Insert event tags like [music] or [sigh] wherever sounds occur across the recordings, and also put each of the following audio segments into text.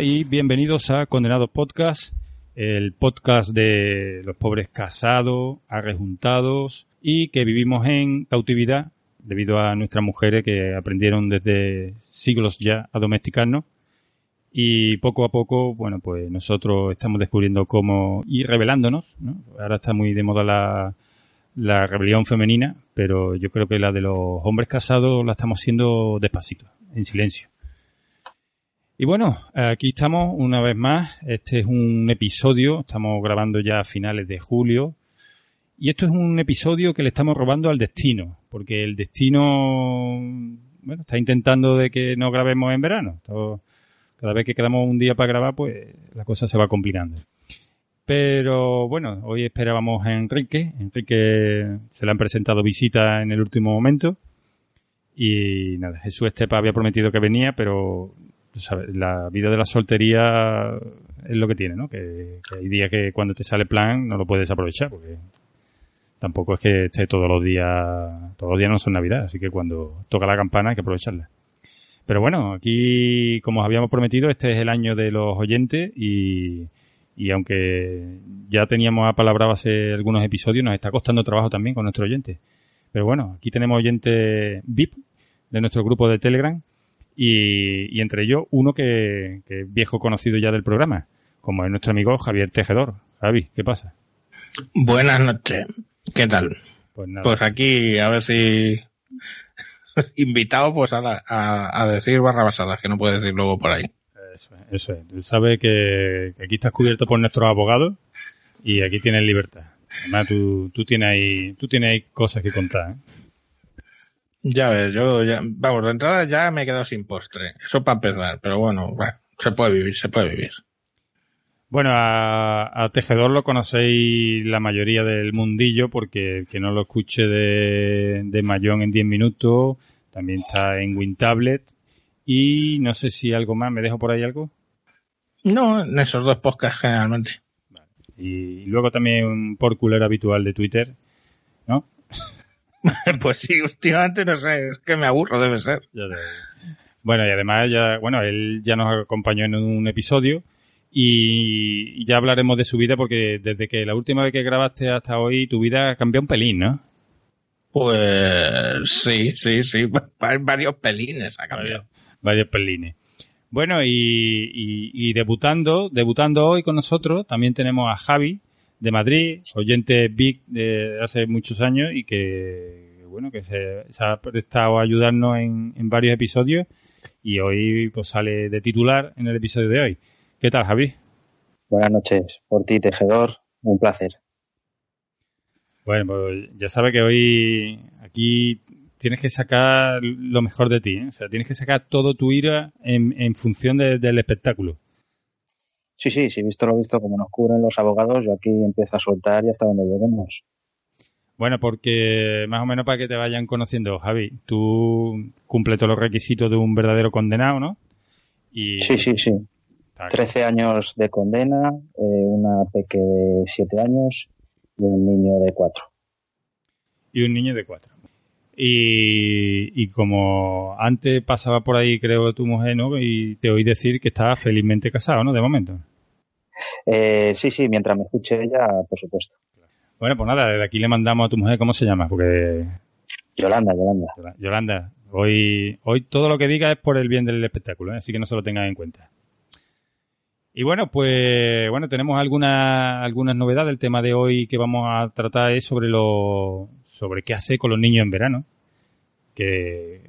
Y bienvenidos a Condenado Podcast, el podcast de los pobres casados, arrejuntados y que vivimos en cautividad debido a nuestras mujeres que aprendieron desde siglos ya a domesticarnos y poco a poco, bueno, pues nosotros estamos descubriendo cómo ir revelándonos, ¿no? Ahora está muy de moda la, la rebelión femenina, pero yo creo que la de los hombres casados la estamos haciendo despacito, en silencio. Y bueno, aquí estamos una vez más. Este es un episodio, estamos grabando ya a finales de julio. Y esto es un episodio que le estamos robando al destino, porque el destino, bueno, está intentando de que no grabemos en verano. cada vez que quedamos un día para grabar, pues la cosa se va complicando. Pero bueno, hoy esperábamos a Enrique. Enrique se le han presentado visitas en el último momento. Y nada, Jesús Estepa había prometido que venía, pero la vida de la soltería es lo que tiene, ¿no? Que, hay días que cuando te sale plan no lo puedes aprovechar, porque tampoco es que esté todos los días, todos los días no son Navidad, así que cuando toca la campana hay que aprovecharla. Pero bueno, aquí, como os habíamos prometido, este es el año de los oyentes y, y aunque ya teníamos apalabrado hace algunos episodios, nos está costando trabajo también con nuestros oyentes. Pero bueno, aquí tenemos oyentes VIP de nuestro grupo de Telegram y, entre ellos uno que, es viejo conocido ya del programa, como es nuestro amigo Javier Tejedor. Javi, ¿qué pasa? Buenas noches, ¿qué tal? Pues, nada. pues aquí a ver si [laughs] invitado pues a, a, decir barrabasadas que no puede decir luego por ahí. Eso es, eso es. Tú sabes que, aquí estás cubierto por nuestros abogados y aquí tienes libertad. Además, tú, tú, tienes ahí, tú tienes ahí cosas que contar. ¿eh? Ya ves, yo ya, vamos, de entrada ya me he quedado sin postre. Eso para empezar, pero bueno, se puede vivir, se puede vivir. Bueno, a, Tejedor lo conocéis la mayoría del mundillo porque el que no lo escuche de, de Mayón en 10 minutos también está en WinTablet y no sé si algo más, ¿me dejo por ahí algo? No, en esos dos podcasts generalmente. Y luego también un porculero habitual de Twitter, ¿no? [laughs] pues sí, últimamente no sé, es que me aburro, debe ser. Bueno, y además ya, bueno, él ya nos acompañó en un episodio y ya hablaremos de su vida porque desde que la última vez que grabaste hasta hoy tu vida cambió un pelín, ¿no? Pues sí, sí, sí, [laughs] varios pelines ha cambiado. Varios, pelines. Bueno, y, y, debutando, debutando hoy con nosotros, también tenemos a Javi, de Madrid, oyente big de hace muchos años y que, bueno, que se, ha prestado a ayudarnos en, varios episodios y hoy pues sale de titular en el episodio de hoy. ¿Qué tal, Javi? Buenas noches, por ti, tejedor, un placer. Bueno, pues ya sabes que hoy aquí tienes que sacar lo mejor de ti, ¿eh? o sea, tienes que sacar todo tu ira en, en función del espectáculo. Sí, sí, sí, visto lo visto, como nos cubren los abogados, yo aquí empiezo a soltar y hasta donde lleguemos. Bueno, porque más o menos para que te vayan conociendo, Javi, tú cumples todos los requisitos de un verdadero condenado, ¿no? Y... Sí, sí, sí. Trece años de condena, eh, una peque de siete años y un niño de cuatro. Y un niño de cuatro. Y, y, como antes pasaba por ahí, creo, tu mujer, ¿no? Y te oí decir que estaba felizmente casado, ¿no? De momento. Eh, sí, sí, mientras me escuche ella, por supuesto. Bueno, pues nada, desde aquí le mandamos a tu mujer, ¿cómo se llama? Porque... Yolanda, Yolanda. Yolanda, hoy, hoy todo lo que diga es por el bien del espectáculo, ¿eh? así que no se lo tengan en cuenta. Y bueno, pues bueno, tenemos algunas algunas novedades. El tema de hoy que vamos a tratar es sobre lo sobre qué hacer con los niños en verano. Que,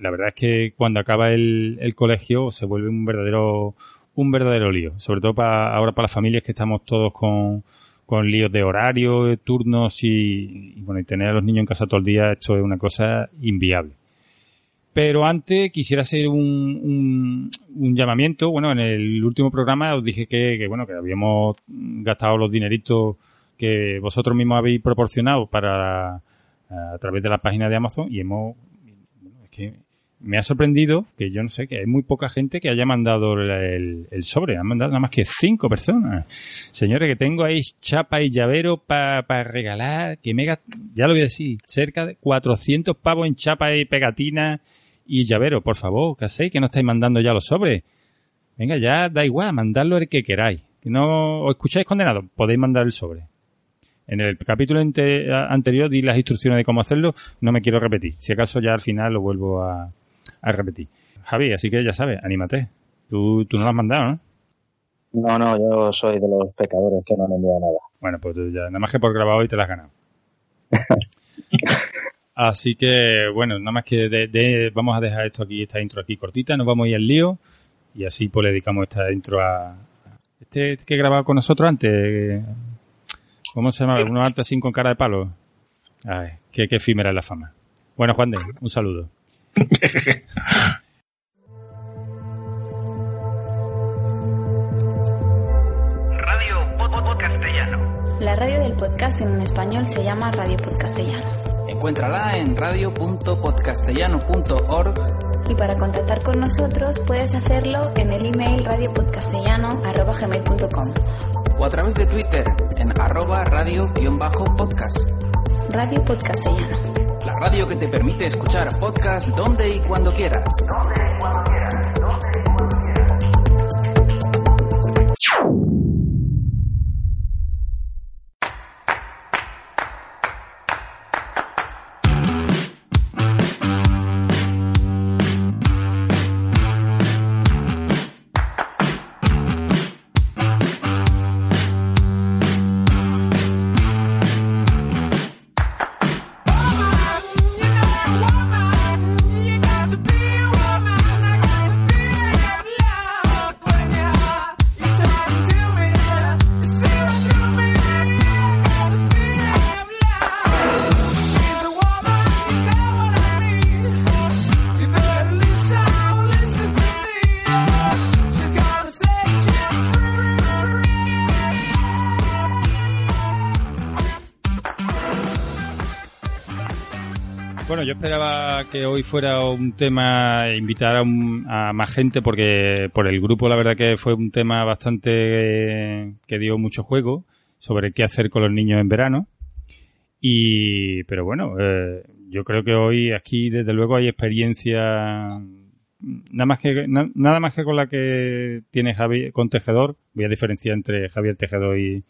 la verdad es que cuando acaba el, el, colegio se vuelve un verdadero un verdadero lío. Sobre todo para ahora para las familias que estamos todos con, con líos de horario, de turnos y, bueno, y tener a los niños en casa todo el día, esto es una cosa inviable. Pero antes quisiera hacer un, un, llamamiento. Bueno, en el último programa os dije que, bueno, que habíamos gastado los dineritos que vosotros mismos habéis proporcionado para a través de la página de Amazon y hemos es que me ha sorprendido que yo no sé que hay muy poca gente que haya mandado el, sobre. Han mandado nada más que cinco personas. Señores que tengo ahí chapa y llavero para regalar que me ya lo voy a decir cerca de 400 pavos en chapa y pegatina y llavero. Por favor que hacéis que no estáis mandando ya los sobres Venga, ya da igual, mandadlo el que queráis. Que no os escucháis condenado, podéis mandar el sobre. En el capítulo anterior di las instrucciones de cómo hacerlo, no me quiero repetir. Si acaso ya al final lo vuelvo a, repetir. Javi, así que ya sabes, anímate. Tú, tú no lo has mandado, ¿no? No, no, yo soy de los pecadores que no han enviado nada. Bueno, pues ya, nada más que por grabado y te las has ganado. [laughs] Así que, bueno, nada más que de, vamos a dejar esto aquí, esta intro aquí cortita, nos vamos a ir al lío y así pues le dedicamos esta intro a este, este que grababa con nosotros antes. ¿Cómo se llama? Uno antes sin con cara de palo. Ay, qué, qué efímera es la fama. Bueno, Juan de, un saludo. Radio Castellano. La radio del podcast en español se llama Radio Podcastellano. Encuéntrala en radio.podcastellano.org. Y para contactar con nosotros puedes hacerlo en el email radiopodcastellano.com o a través de Twitter en arroba radio-podcast. Radio Podcastellano. La radio que te permite escuchar podcast donde y cuando quieras. Donde y cuando quieras. Donde y cuando quieras. Yo esperaba que hoy fuera un tema, invitar a, más gente, porque por el grupo la verdad que fue un tema bastante que dio mucho juego sobre qué hacer con los niños en verano. Y, pero bueno, eh, yo creo que hoy aquí desde luego hay experiencia nada más que nada más que con la que tiene Javier con Tejedor. Voy a diferenciar entre Javier Tejedor y,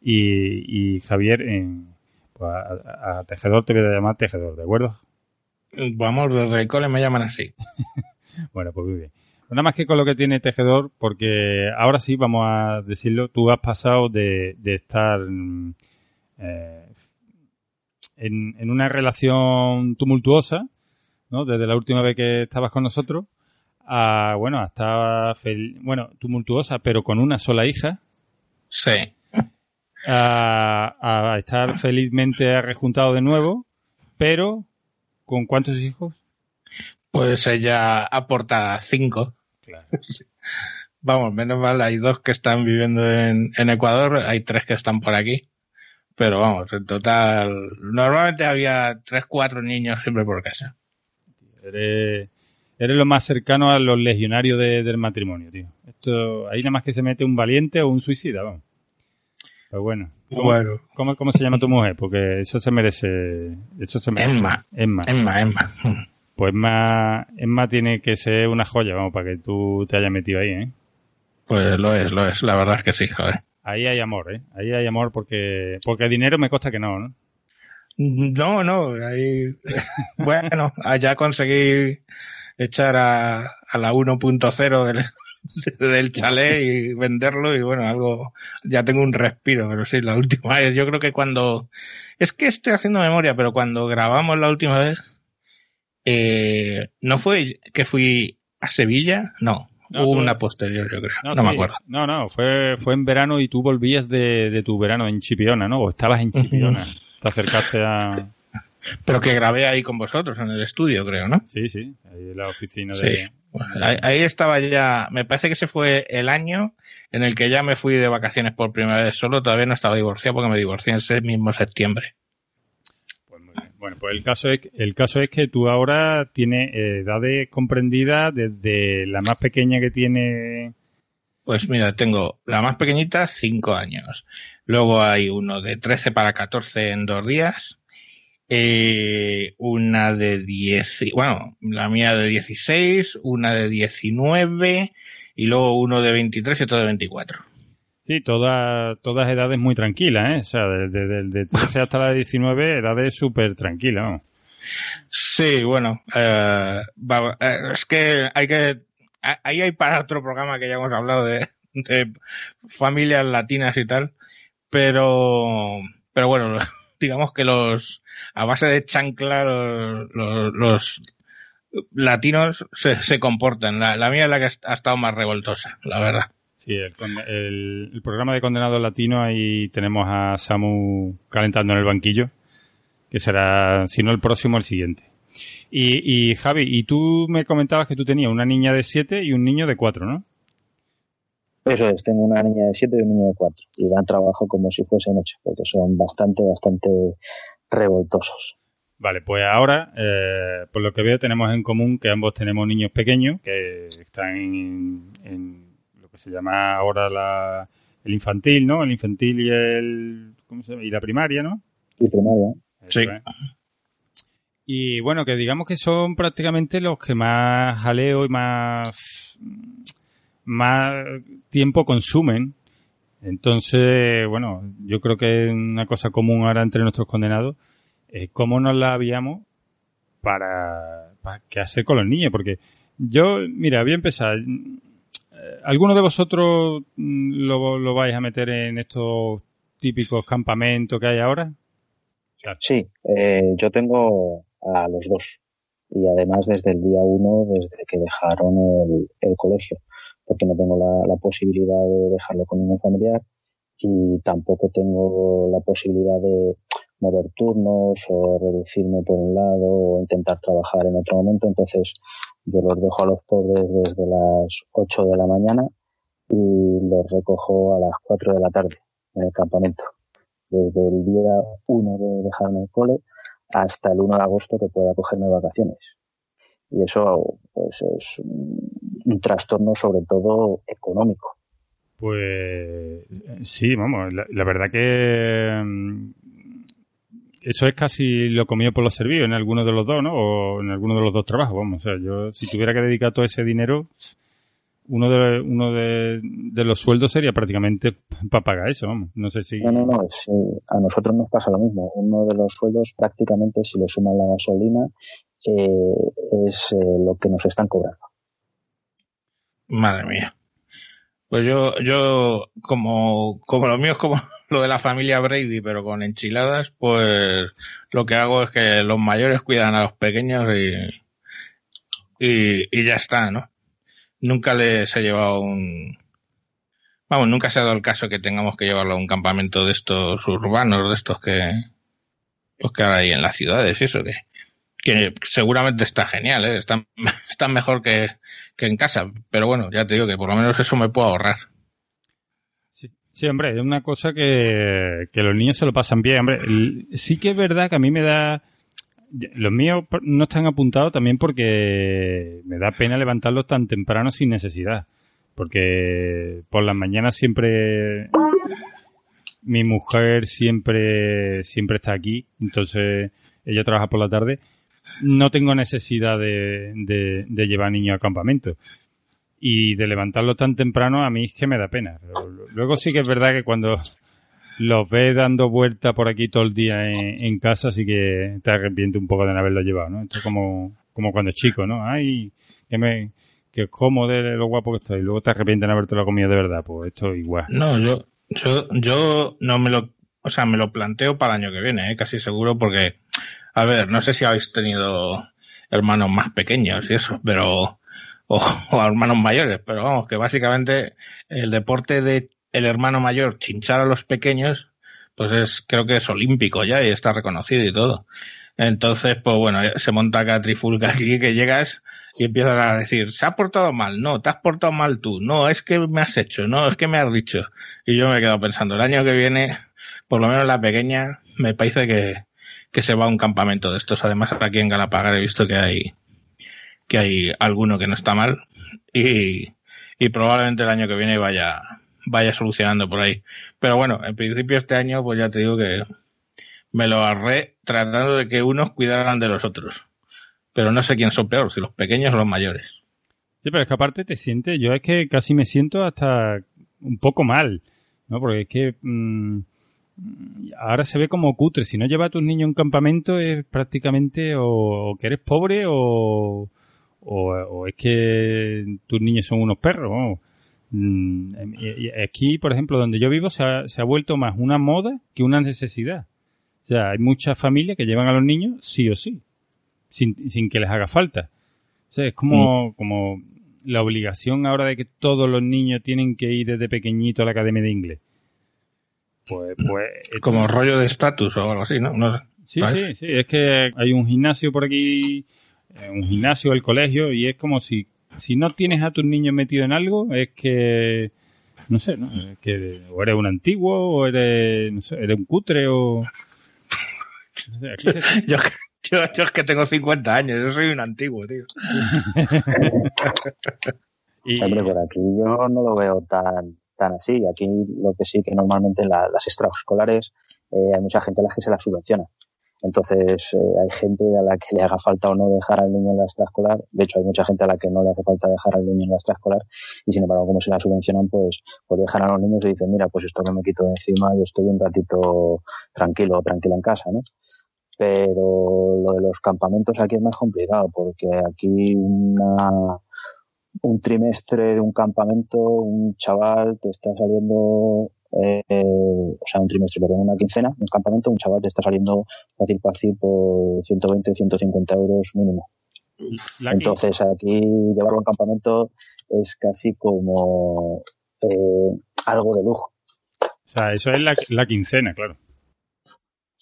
y, Javier en, pues a, a, Tejedor te voy a llamar Tejedor, ¿de acuerdo? Vamos, desde el cole me llaman así. [laughs] bueno, pues muy bien. Nada más que con lo que tiene Tejedor, porque ahora sí, vamos a decirlo, tú has pasado de, estar eh, en, una relación tumultuosa, ¿no? Desde la última vez que estabas con nosotros, a, bueno, hasta, bueno, tumultuosa, pero con una sola hija. Sí. A, a estar felizmente rejuntado de nuevo, pero ¿Con cuántos hijos? Pues ella aporta cinco. Claro. [laughs] Vamos, menos mal, hay dos que están viviendo en, Ecuador, hay tres que están por aquí. Pero vamos, en total, normalmente había tres, cuatro niños siempre por casa. Eres, lo más cercano a los legionarios del matrimonio, tío. Esto, ahí nada más que se mete un valiente o un suicida, vamos. Pues bueno. ¿Cómo, ¿cómo, se llama tu mujer? Porque eso se merece. Eso se merece. Emma. Emma. Emma, Emma. Pues Emma, Emma tiene que ser una joya, vamos, para que tú te hayas metido ahí, ¿eh? Pues lo es, lo es. La verdad es que sí, joder. Ahí hay amor, ¿eh? Ahí hay amor porque, porque dinero me consta que no, ¿no? No, no. Ahí, [laughs] bueno, allá conseguí echar a, a la 1.0 del, [laughs] del chalet y venderlo y bueno, algo, ya tengo un respiro, pero sí, la última vez, yo creo que cuando, es que estoy haciendo memoria, pero cuando grabamos la última vez, eh, ¿no fue que fui a Sevilla? No, hubo una posterior, yo creo, no, me acuerdo. No, no, fue, fue en verano y tú volvías de, de tu verano en Chipiona, ¿no? O estabas en Chipiona, te acercaste a... Pero que grabé ahí con vosotros en el estudio, creo, ¿no? Sí, sí, ahí en la oficina de... ahí, estaba ya, me parece que ese fue el año en el que ya me fui de vacaciones por primera vez solo, todavía no estaba divorciado porque me divorcié en ese mismo septiembre. Pues muy bien. Bueno, pues el caso es, el caso es que tú ahora tienes edades comprendidas desde la más pequeña que tiene... Pues mira, tengo la más pequeñita, 5 años. Luego hay uno de 13 para 14 en dos días eh, una de 10, bueno, la mía de 16, una de 19 y luego uno de 23 y otro de 24. Sí, todas todas edades muy tranquilas, ¿eh? O sea, desde, de 13 hasta la de 19, edades súper tranquilas, ¿no? Sí, bueno, eh, eh, es que hay que... Ahí hay para otro programa que ya hemos hablado de, de familias latinas y tal, pero, pero bueno, digamos que los, a base de chancla, los, los, latinos se, se comportan. La, la, mía es la que ha estado más revoltosa, la verdad. Sí, el, el, el programa de condenados latinos, ahí tenemos a Samu calentando en el banquillo, que será, si no el próximo, el siguiente. Y, y Javi, y tú me comentabas que tú tenías una niña de 7 y un niño de 4, ¿no? Eso es, tengo una niña de 7 y un niño de 4. Y dan trabajo como si fuese noche, porque son bastante, bastante revoltosos. Vale, pues ahora, eh, por lo que veo, tenemos en común que ambos tenemos niños pequeños que están en, en lo que se llama ahora la, el infantil, ¿no? El infantil y el ¿cómo se llama? y la primaria, ¿no? Y primaria. Eso sí. Y bueno, que digamos que son prácticamente los que más jaleo y más más tiempo consumen. Entonces, bueno, yo creo que es una cosa común ahora entre nuestros condenados eh, cómo nos la habíamos para, para qué hacer con los niños, porque yo, mira, voy a empezar. ¿Alguno de vosotros lo, lo vais a meter en estos típicos campamentos que hay ahora? Sí, eh, yo tengo a los dos. Y además desde el día uno, desde que dejaron el colegio, porque no tengo la, posibilidad de dejarlo con ningún familiar y tampoco tengo la posibilidad de mover turnos o reducirme por un lado o intentar trabajar en otro momento. Entonces yo los dejo a los pobres desde las 8 de la mañana y los recojo a las 4 de la tarde en el campamento. Desde el día 1 de dejar en el cole hasta el 1 de agosto que pueda cogerme vacaciones. Y eso pues es un trastorno sobre todo económico. Pues sí, vamos, la, la verdad que mm, eso es casi lo comido por los servicios en alguno de los dos, ¿no? O en alguno de los dos trabajos, vamos. O sea, yo si tuviera que dedicar todo ese dinero, uno de uno de, de los sueldos sería prácticamente para pagar eso, vamos. No sé si. No, no, no. Sí, a nosotros nos pasa lo mismo. Uno de los sueldos prácticamente, si le suman la gasolina, eh, es eh, lo que nos están cobrando. Madre mía. Pues yo, yo, como, como lo mío es como [laughs] lo de la familia Brady, pero con enchiladas, pues lo que hago es que los mayores cuidan a los pequeños y, y, ya está, ¿no? Nunca les he llevado un, vamos, nunca se ha dado el caso que tengamos que llevarlo a un campamento de estos urbanos, de estos que, pues que ahora hay en las ciudades y eso, que, que seguramente está genial, ¿eh? [laughs] está, mejor que, que en casa, pero bueno, ya te digo que por lo menos eso me puedo ahorrar. Sí, sí hombre, es una cosa que, que los niños se lo pasan bien, hombre. Sí que es verdad que a mí me da... Los míos no están apuntados también porque me da pena levantarlos tan temprano sin necesidad. Porque por las mañanas siempre mi mujer siempre siempre está aquí, entonces ella trabaja por la tarde no tengo necesidad de, llevar niños a campamento. Y de levantarlo tan temprano a mí es que me da pena. Luego sí que es verdad que cuando los ves dando vuelta por aquí todo el día en, casa, sí que te arrepientes un poco de no haberlo llevado, ¿no? Esto es como, como cuando es chico, ¿no? Ay, que me, que como de lo guapo que estoy. Luego te arrepientes de no haberte lo comido de verdad, pues esto igual. No, yo, yo, yo no me lo, o sea, me lo planteo para el año que viene, ¿eh? casi seguro, porque a ver, no sé si habéis tenido hermanos más pequeños y eso, pero, [laughs] o, hermanos mayores, pero vamos, que básicamente el deporte de el hermano mayor chinchar a los pequeños, pues es, creo que es olímpico ya y está reconocido y todo. Entonces, pues bueno, se monta acá trifulca aquí que llegas y empiezan a decir, se ha portado mal, no, te has portado mal tú, no, es que me has hecho, no, es que me has dicho. Y yo me he quedado pensando, el año que viene, por lo menos la pequeña, me parece que, que se va a un campamento de estos. Además, aquí en Galapagar he visto que hay, que hay alguno que no está mal y, y probablemente el año que viene vaya, vaya solucionando por ahí. Pero bueno, en principio este año, pues ya te digo que me lo ahorré tratando de que unos cuidaran de los otros. Pero no sé quién son peor, si los pequeños o los mayores. Sí, pero es que aparte te sientes, yo es que casi me siento hasta un poco mal, ¿no? Porque es que mm, ahora se ve como cutre. Si no llevas a tus niños a un campamento es prácticamente o, que eres pobre o, o, es que tus niños son unos perros. Mm, aquí, por ejemplo, donde yo vivo se ha, se ha vuelto más una moda que una necesidad. O sea, hay muchas familias que llevan a los niños sí o sí, sin, sin que les haga falta. O sea, es como, mm. como la obligación ahora de que todos los niños tienen que ir desde pequeñito a la academia de inglés. Pues, pues. Como rollo de estatus o algo así, ¿no? sí, sí, sí. Es que hay un gimnasio por aquí, eh, un gimnasio, el colegio, y es como si, si no tienes a tus niños metidos en algo, es que. No sé, ¿no? Es que o eres un antiguo, o eres, no sé, eres un cutre, o. [laughs] yo, yo, es que tengo 50 años, yo soy un antiguo, tío. [laughs] Hombre, por aquí yo no lo veo tan tan así. Aquí lo que sí que normalmente en las extraescolares eh, hay mucha gente a la que se la subvenciona. Entonces eh, hay gente a la que le haga falta o no dejar al niño en la extraescolar. De hecho hay mucha gente a la que no le hace falta dejar al niño en la extraescolar y sin embargo como se la subvencionan pues, pues dejan a los niños y dicen mira pues esto que me quito de encima y estoy un ratito tranquilo o tranquila en casa, ¿no? Pero lo de los campamentos aquí es más complicado porque aquí una un trimestre de un campamento, un chaval te está saliendo, eh, o sea, un trimestre, perdón, una quincena, un campamento, un chaval te está saliendo fácil fácil por 120, 150 euros mínimo. Entonces aquí llevarlo a un campamento es casi como eh, algo de lujo. O sea, eso es la, la quincena, claro.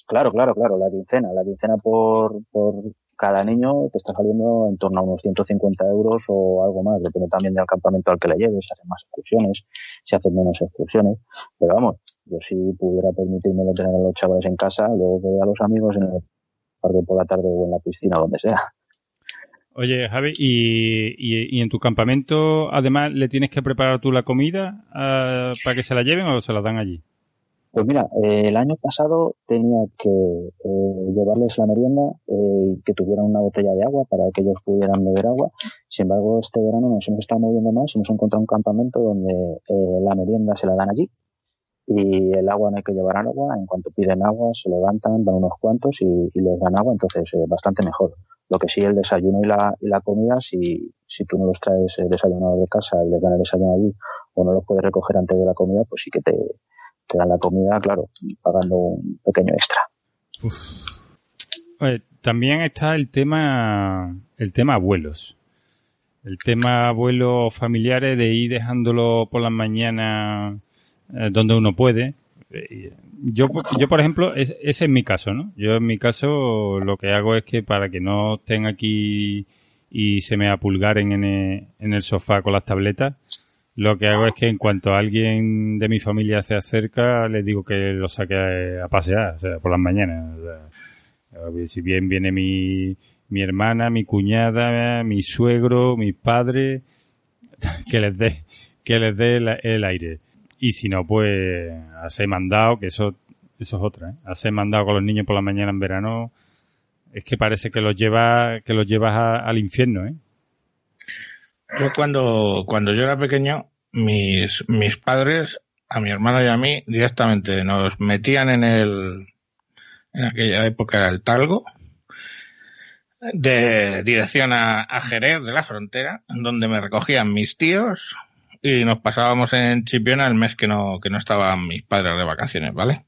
Claro, claro, claro, la quincena. La quincena por, por cada niño te está saliendo en torno a unos 150 euros o algo más, depende también del campamento al que le lleves, si hacen más excursiones, si hacen menos excursiones, pero vamos, yo si pudiera permitírmelo tener a los chavales en casa, luego que a los amigos en el parque por la tarde o en la piscina, donde sea. Oye, Javi, ¿y, y, en tu campamento además le tienes que preparar tú la comida uh, para que se la lleven o se la dan allí? Pues mira, eh, el año pasado tenía que eh, llevarles la merienda eh, y que tuvieran una botella de agua para que ellos pudieran beber agua. Sin embargo, este verano nos hemos estado moviendo más y hemos encontrado un campamento donde la merienda se la dan allí y el agua no hay que llevar agua. En cuanto piden agua, se levantan, van unos cuantos y, les dan agua, entonces bastante mejor. Lo que sí, el desayuno y la, y la comida, si, si tú no los traes desayunado de casa y les dan el desayuno allí o no los puedes recoger antes de la comida, pues sí que te te dan la comida, claro, pagando un pequeño extra. también está el tema, el tema abuelos. El tema abuelos familiares de ir dejándolo por las mañanas eh, donde uno puede. Eh, yo, yo por ejemplo, ese es mi caso, ¿no? Yo en mi caso lo que hago es que para que no estén aquí y se me apulgaren en en el sofá con las tabletas, lo que hago es que en cuanto alguien de mi familia se acerca, les digo que lo saque a, pasear, o sea, por las mañanas. si bien viene mi, mi hermana, mi cuñada, mi suegro, mi padre, [laughs] que les dé, que les dé el, aire. Y si no, pues, hace mandado, que eso, eso es otra, ¿eh? Mandado con los niños por la mañana en verano, es que parece que los lleva, que los llevas al infierno, ¿eh? Yo cuando, cuando yo era pequeño, mis, mis padres, a mi hermano y a mí, directamente nos metían en el, en aquella época era el Talgo, de dirección a, Jerez de la frontera, donde me recogían mis tíos y nos pasábamos en Chipiona el mes que no, que no estaban mis padres de vacaciones, ¿vale?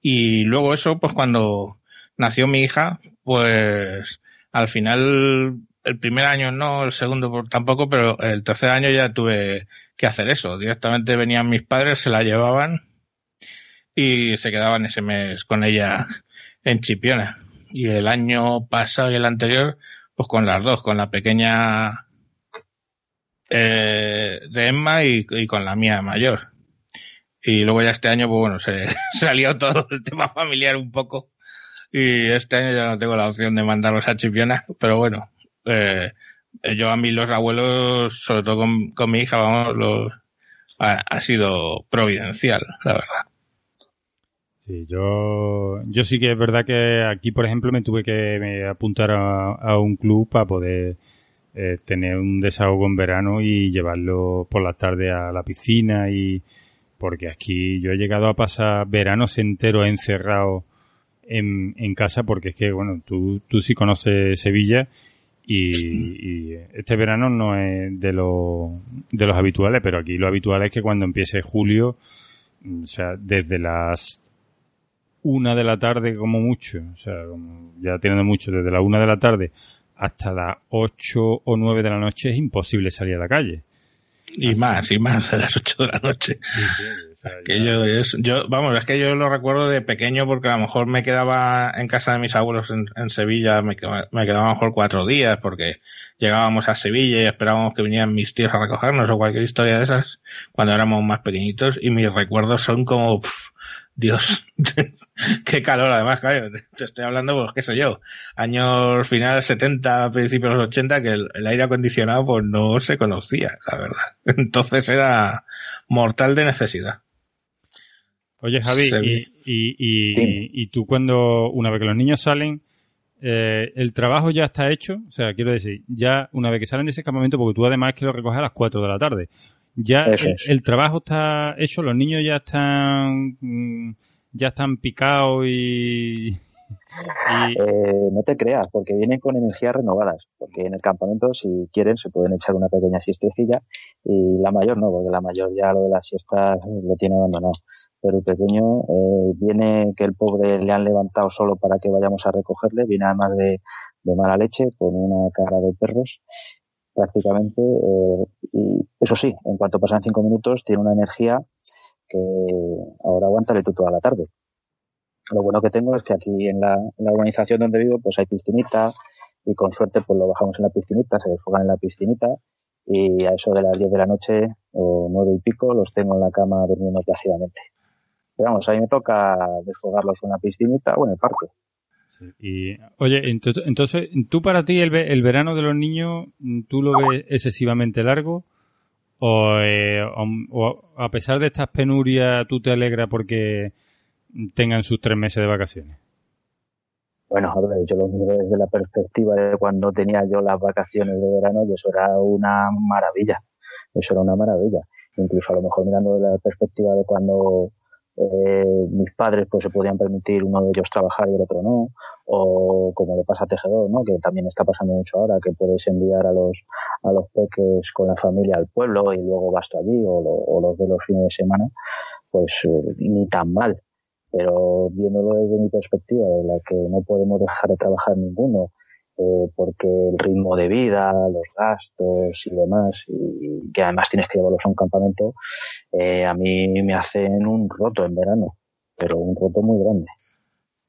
Y luego eso, pues cuando nació mi hija, pues al final el primer año no, el segundo tampoco, pero el tercer año ya tuve que hacer eso. Directamente venían mis padres, se la llevaban y se quedaban ese mes con ella en Chipiona. Y el año pasado y el anterior, pues con las dos, con la pequeña eh, de Emma y, con la mía mayor. Y luego ya este año, pues bueno, se, [laughs] salió todo el tema familiar un poco. Y este año ya no tengo la opción de mandarlos a Chipiona, pero bueno, eh, yo a mí los abuelos, sobre todo con, mi hija, vamos, los, ha, sido providencial, la verdad. Sí, yo, yo sí que es verdad que aquí, por ejemplo, me tuve que apuntar a, un club para poder eh, tener un desahogo en verano y llevarlo por la tarde a la piscina y porque aquí yo he llegado a pasar veranos enteros encerrado en, en casa porque es que, bueno, tú, tú sí conoces Sevilla y, y este verano no es de, lo, de los habituales, pero aquí lo habitual es que cuando empiece julio, o sea, desde las una de la tarde como mucho, o sea, ya teniendo mucho, desde la una de la tarde hasta las ocho o nueve de la noche es imposible salir a la calle. Y más, y más a las 8 de la noche. Aquello es, yo, vamos, es que yo lo recuerdo de pequeño porque a lo mejor me quedaba en casa de mis abuelos en, en Sevilla, me, me, quedaba a lo mejor cuatro días porque llegábamos a Sevilla y esperábamos que vinieran mis tíos a recogernos o cualquier historia de esas cuando éramos más pequeñitos y mis recuerdos son como, pff, Dios, [laughs] qué calor además, claro, te estoy hablando, pues qué sé yo, años finales 70, principios de los 80, que el, el, aire acondicionado pues no se conocía, la verdad. [laughs] Entonces era mortal de necesidad. Oye Javi, y, y, y, sí. y, tú cuando, una vez que los niños salen, eh, el trabajo ya está hecho, o sea, quiero decir, ya una vez que salen de ese campamento, porque tú además que lo recoges a las 4 de la tarde, ya el, es. el, trabajo está hecho, los niños ya están ya están picados y, y... Eh, no te creas, porque vienen con energías renovadas, porque en el campamento si quieren se pueden echar una pequeña siestecilla y la mayor no, porque la mayor ya lo de las siestas lo tiene abandonado. Pero pequeño eh, viene que el pobre le han levantado solo para que vayamos a recogerle, viene además de, mala leche, con una cara de perros prácticamente. Eh, y eso sí, en cuanto pasan cinco minutos, tiene una energía que ahora aguántale tú toda la tarde. Lo bueno que tengo es que aquí en la, en la urbanización donde vivo, pues hay piscinita y con suerte pues lo bajamos en la piscinita, se desfogan en la piscinita y a eso de las 10 de la noche o nueve y pico los tengo en la cama durmiendo plácidamente. Pero vamos, a mí me toca desfogarlos en una piscinita o en el parque. Sí. Y, oye, entonces, ¿tú para ti el, el, verano de los niños, tú lo ves excesivamente largo? O, eh, o, o, a pesar de estas penurias, tú te alegras porque tengan sus tres meses de vacaciones? Bueno, a ver, yo lo miro desde la perspectiva de cuando tenía yo las vacaciones de verano y eso era una maravilla. Eso era una maravilla. Incluso a lo mejor mirando desde la perspectiva de cuando eh, mis padres pues se podían permitir uno de ellos trabajar y el otro no. O como le pasa a Tejedor no que también está pasando mucho ahora que puedes enviar a los a los peques con la familia al pueblo y luego vas allí o, lo, los de los fines de semana pues eh, ni tan mal. Pero viéndolo desde mi perspectiva de la que no podemos dejar de trabajar ninguno eh, porque el ritmo de vida, los gastos y demás, y que además tienes que llevarlos a un campamento, eh, a mí me hacen un roto en verano, pero un roto muy grande.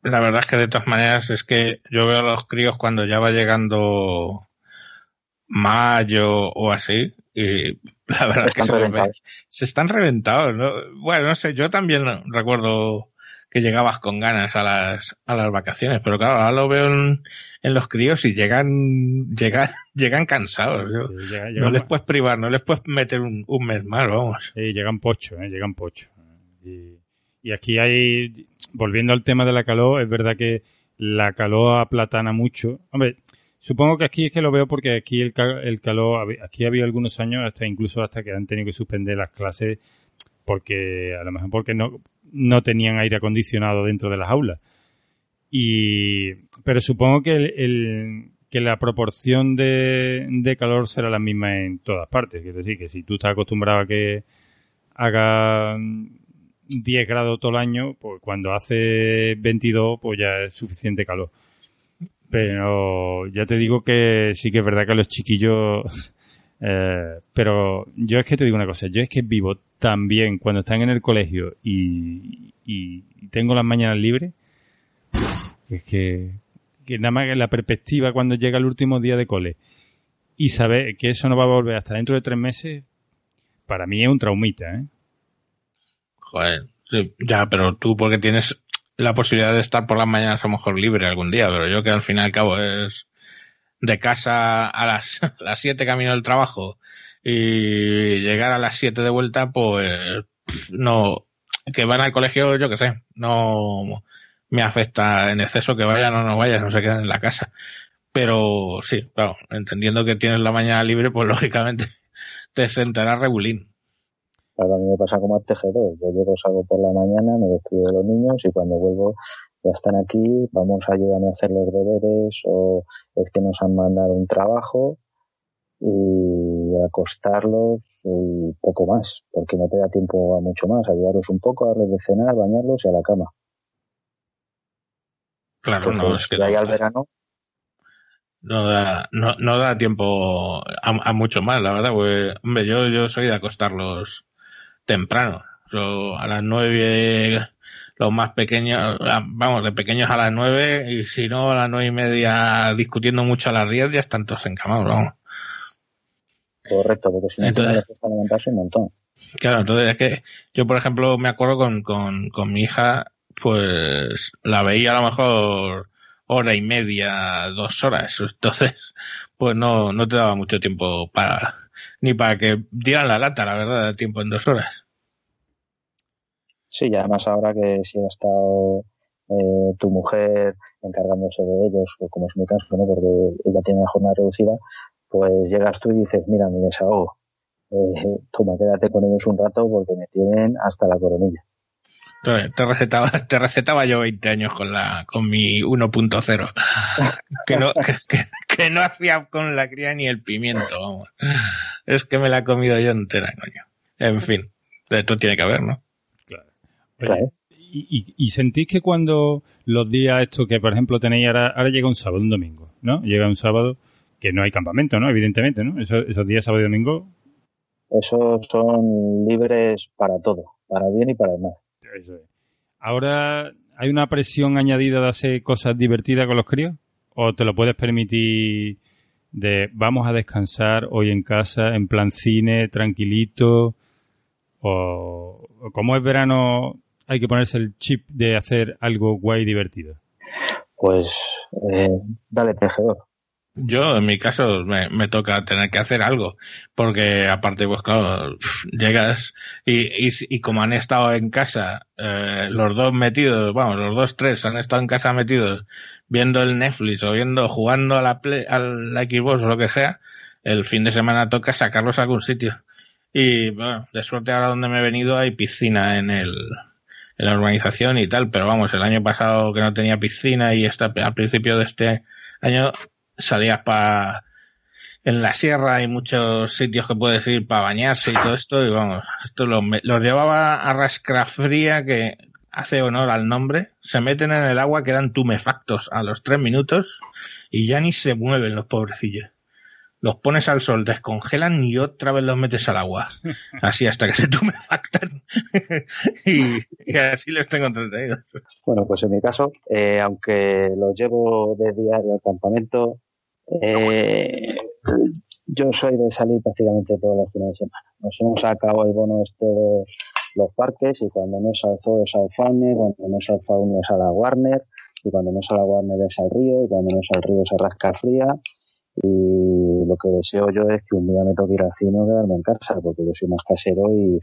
La verdad es que de todas maneras es que yo veo a los críos cuando ya va llegando mayo o así, y la verdad es que se, se, están reventados, ¿no? Bueno, no sé, yo también recuerdo que llegabas con ganas a las, a las vacaciones, pero claro, ahora lo veo en, en los críos y llegan, llegan, [laughs] llegan cansados. Sí, llega, llega no les puedes privar, no les puedes meter un, un mes más, vamos. Sí, llegan pocho, ¿eh? llegan pocho. Y, y aquí hay, volviendo al tema de la calor, es verdad que la calor aplatana mucho. Hombre, supongo que aquí es que lo veo porque aquí el, el calor, aquí había algunos años, hasta incluso hasta que han tenido que suspender las clases porque a lo mejor porque no, no tenían aire acondicionado dentro de las aulas. Y, pero supongo que el, el que la proporción de, de, calor será la misma en todas partes. Es decir, que si tú estás acostumbrado a que haga 10 grados todo el año, pues cuando hace 22, pues ya es suficiente calor. Pero ya te digo que sí que es verdad que los chiquillos eh, pero yo es que te digo una cosa, yo es que vivo tan bien cuando están en el colegio y, tengo las mañanas libres, es que, nada más que la perspectiva cuando llega el último día de cole y saber que eso no va a volver hasta dentro de tres meses, para mí es un traumita, ¿eh? Joder, ya, pero tú porque tienes la posibilidad de estar por las mañanas a lo mejor libre algún día, pero yo que al fin y al cabo es de casa a las, a [laughs] las 7 camino del trabajo y llegar a las 7 de vuelta, pues no, que van al colegio, yo que sé, no me afecta en exceso que vayan o no vayan, no se quedan en la casa. Pero sí, claro, entendiendo que tienes la mañana libre, pues [laughs] lógicamente te sentará regulín. Claro, a mí me pasa como al tejedor. Yo llego, salgo por la mañana, me despido de los niños y cuando vuelvo ya están aquí, vamos, a ayudarme a hacer los deberes o es que nos han mandado un trabajo y acostarlos y poco más, porque no te da tiempo a mucho más, ayudarlos un poco, darles de cenar, bañarlos y a la cama. Claro, no, es que ahí al verano no da, no, no da tiempo a, mucho más, la verdad, porque, hombre, yo, yo soy de acostarlos temprano. Yo a las nueve, los más pequeños, vamos, de pequeños a las nueve, y si no, a las nueve y media discutiendo mucho a las diez, ya están todos encamados, vamos. Correcto, porque si no, entonces, levantarse un montón. Claro, entonces es que yo, por ejemplo, me acuerdo con, con, con mi hija, pues la veía a lo mejor hora y media, dos horas. Entonces, pues no, no te daba mucho tiempo para, ni para que dieran la lata, la verdad, tiempo en dos horas. Sí, y además ahora que si ha estado eh, tu mujer encargándose de ellos, como es mi caso, ¿no? porque ella tiene una jornada reducida, pues llegas tú y dices, mira, mi desahogo, eh, toma, quédate con ellos un rato porque me tienen hasta la coronilla. Te recetaba, te recetaba yo 20 años con la con mi 1.0 que no que, no hacía con la cría ni el pimiento, vamos. Es que me la he comido yo entera, coño. En fin, de esto tiene que haber, ¿no? Claro. Y, y, sentís que cuando los días estos que por ejemplo tenéis ahora, ahora llega un sábado, un domingo, ¿no? Llega un sábado que no hay campamento, ¿no? Evidentemente, ¿no? Esos, esos días sábado y domingo. Esos son libres para todo, para bien y para el mal. Ahora, ¿hay una presión añadida de hacer cosas divertidas con los críos? ¿O te lo puedes permitir de vamos a descansar hoy en casa, en plan cine, tranquilito? ¿O, como es verano, hay que ponerse el chip de hacer algo guay y divertido? Pues, eh, dale, tejedor. Yo, en mi caso, me, me, toca tener que hacer algo, porque aparte, pues claro, [laughs] llegas y, y, y como han estado en casa, eh, los dos metidos, vamos, los dos, tres han estado en casa metidos, viendo el Netflix o viendo, jugando a la, Play, a la Xbox o lo que sea, el fin de semana toca sacarlos a algún sitio. Y bueno, de suerte ahora donde me he venido hay piscina en el, en la urbanización y tal, pero vamos, el año pasado que no tenía piscina y hasta al principio de este año salías para en la sierra hay muchos sitios que puedes ir para bañarse y todo esto y vamos, esto los, los llevaba a rascra fría que hace honor al nombre, se meten en el agua, quedan tumefactos a los tres minutos y ya ni se mueven los pobrecillos. Los pones al sol, descongelan y otra vez los metes al agua. Así hasta que se tumefactan. [laughs] y, y, así los tengo entretenidos. Bueno, pues en mi caso, eh, aunque los llevo de diario al campamento, eh, yo soy de salir prácticamente todos los fines de semana. Nos hemos sacado el bono este de los parques y cuando no es al zoo es al Faune, cuando no es al Faune es a la Warner y cuando no es a la Warner es al río y cuando no es al río es a Rasca Fría y lo que deseo yo es que un día me toque ir al cine o quedarme en casa porque yo soy más casero y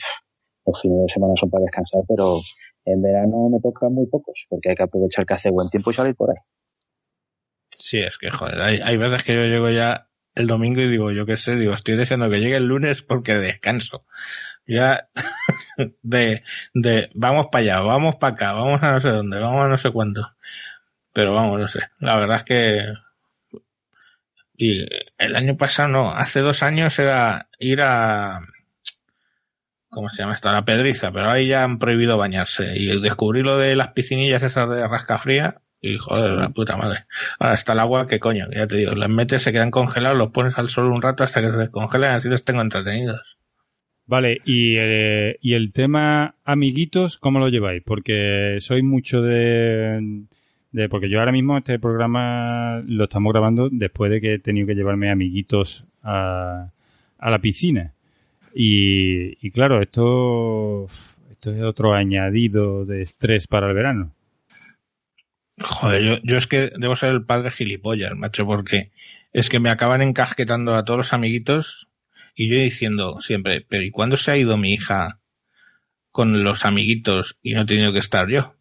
los fines de semana son para descansar pero en verano me tocan muy pocos porque hay que aprovechar que hace buen tiempo y salir por ahí. Sí, es que, joder, hay, hay veces que yo llego ya el domingo y digo, yo qué sé, digo, estoy diciendo que llegue el lunes porque descanso. Ya, [laughs] de, de, vamos para allá, vamos para acá, vamos a no sé dónde, vamos a no sé cuánto. Pero vamos, no sé. La verdad es que, y el año pasado, no, hace dos años era ir a, ¿cómo se llama esto? A la pedriza, pero ahí ya han prohibido bañarse. Y descubrir lo de las piscinillas esas de rasca fría, y joder, la puta madre. Ahora está el agua, que coño, ya te digo, las metes, se quedan congelados, los pones al sol un rato hasta que se descongelan, así los tengo entretenidos. Vale, y, eh, y el tema amiguitos, ¿cómo lo lleváis? Porque soy mucho de, de, Porque yo ahora mismo este programa lo estamos grabando después de que he tenido que llevarme amiguitos a, a la piscina. Y, claro, esto, esto es otro añadido de estrés para el verano. Joder, yo, yo es que debo ser el padre gilipollas, macho, porque es que me acaban encasquetando a todos los amiguitos y yo diciendo siempre, pero ¿y cuándo se ha ido mi hija con los amiguitos y no he tenido que estar yo?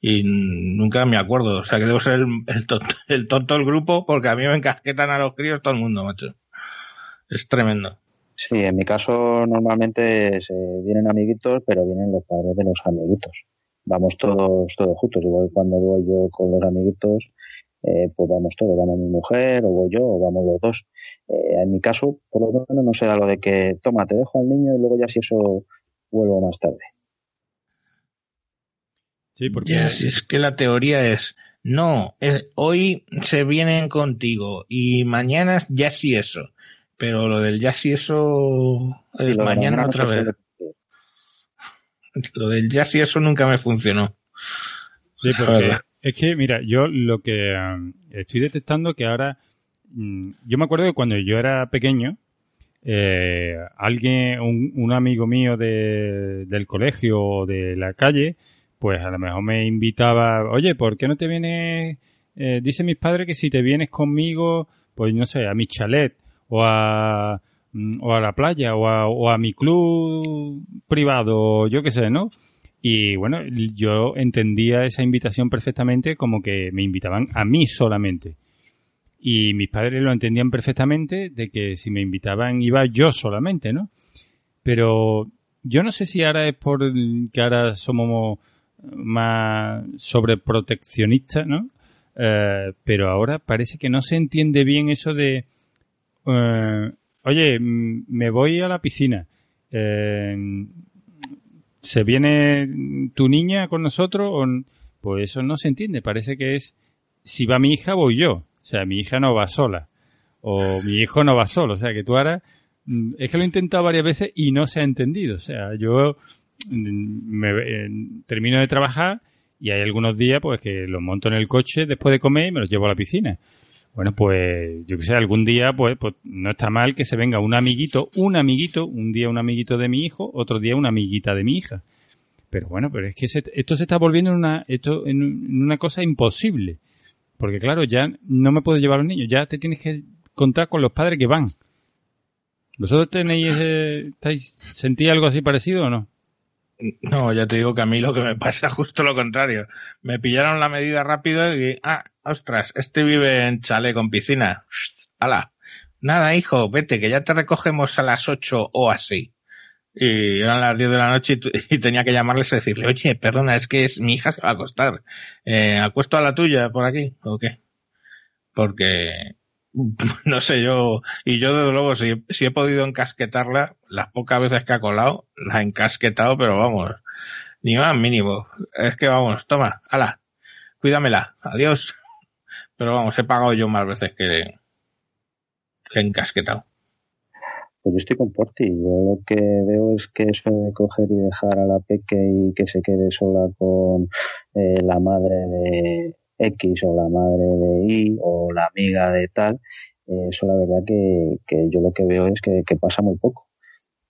Y nunca me acuerdo. O sea que debo ser el, tonto, [laughs] el tonto del grupo porque a mí me encasquetan a los críos todo el mundo, macho. Es tremendo. Sí, en mi caso normalmente se vienen amiguitos, pero vienen los padres de los amiguitos. Vamos todos, todos juntos. Igual cuando voy yo con los amiguitos, eh, pues vamos todos, vamos mi mujer, o voy yo, o vamos los dos. Eh, en mi caso, por lo menos no se da lo de que, toma, te dejo al niño y luego ya si eso vuelvo más tarde. Sí, porque ya, si es que la teoría es, no, es, hoy se vienen contigo y mañana ya sí eso. Pero lo del ya sí eso es mañana otra no vez. Lo del ya sí eso nunca me funcionó. Sí, porque es que, mira, yo lo que um, estoy detectando que ahora, mm, yo me acuerdo que cuando yo era pequeño, eh, alguien, un, un, amigo mío de, del colegio o de la calle, pues a lo mejor me invitaba, oye, ¿por qué no te vienes? Eh, dicen mis padres que si te vienes conmigo, pues no sé, a mi chalet o a, mm, o a la playa o a, o a mi club privado, yo qué sé, ¿no? Y bueno, yo entendía esa invitación perfectamente como que me invitaban a mí solamente. Y mis padres lo entendían perfectamente de que si me invitaban iba yo solamente, ¿no? Pero yo no sé si ahora es por que ahora somos más sobreproteccionista, ¿no? Eh, pero ahora parece que no se entiende bien eso de, eh, oye, me voy a la piscina, eh, ¿se viene tu niña con nosotros? O, pues eso no se entiende, parece que es, si va mi hija, voy yo, o sea, mi hija no va sola, o mi hijo no va solo, o sea, que tú ahora, mm, es que lo he intentado varias veces y no se ha entendido, o sea, yo me, eh, termino de trabajar y hay algunos días pues que los monto en el coche después de comer y me los llevo a la piscina. Bueno, pues yo que sé, algún día pues, pues no está mal que se venga un amiguito, un amiguito, un día un amiguito de mi hijo, otro día una amiguita de mi hija. Pero bueno, pero es que esto se está volviendo en una, esto, en una cosa imposible. Porque claro, ya no me puedo llevar a los niños, ya te tienes que contar con los padres que van. ¿Vosotros tenéis, eh, estáis, sentí algo así parecido o no? No, ya te digo que a mí lo que me pasa es [laughs] justo lo contrario. Me pillaron la medida rápido y, ah, ostras, este vive en chale con piscina. ¡Hala! Nada, hijo, vete, que ya te recogemos a las ocho o así. Y eran las diez de la noche y, tenía que llamarles y decirle, oye, perdona, es que es, mi hija se va a acostar. Eh, ¿Acuesto a la tuya por aquí o qué? Porque [laughs] no sé yo, y yo desde luego si, si, he podido encasquetarla, las pocas veces que ha colado, la he encasquetado, pero vamos, ni más mínimo. Es que vamos, toma, ala, cuídamela, adiós. Pero vamos, he pagado yo más veces que, que encasquetado. Pues yo estoy con Porti. Yo lo que veo es que eso de coger y dejar a la peque y que se quede sola con eh, la madre de, X o la madre de Y o la amiga de tal, eh, eso la verdad que, que, yo lo que veo es que, pasa muy poco.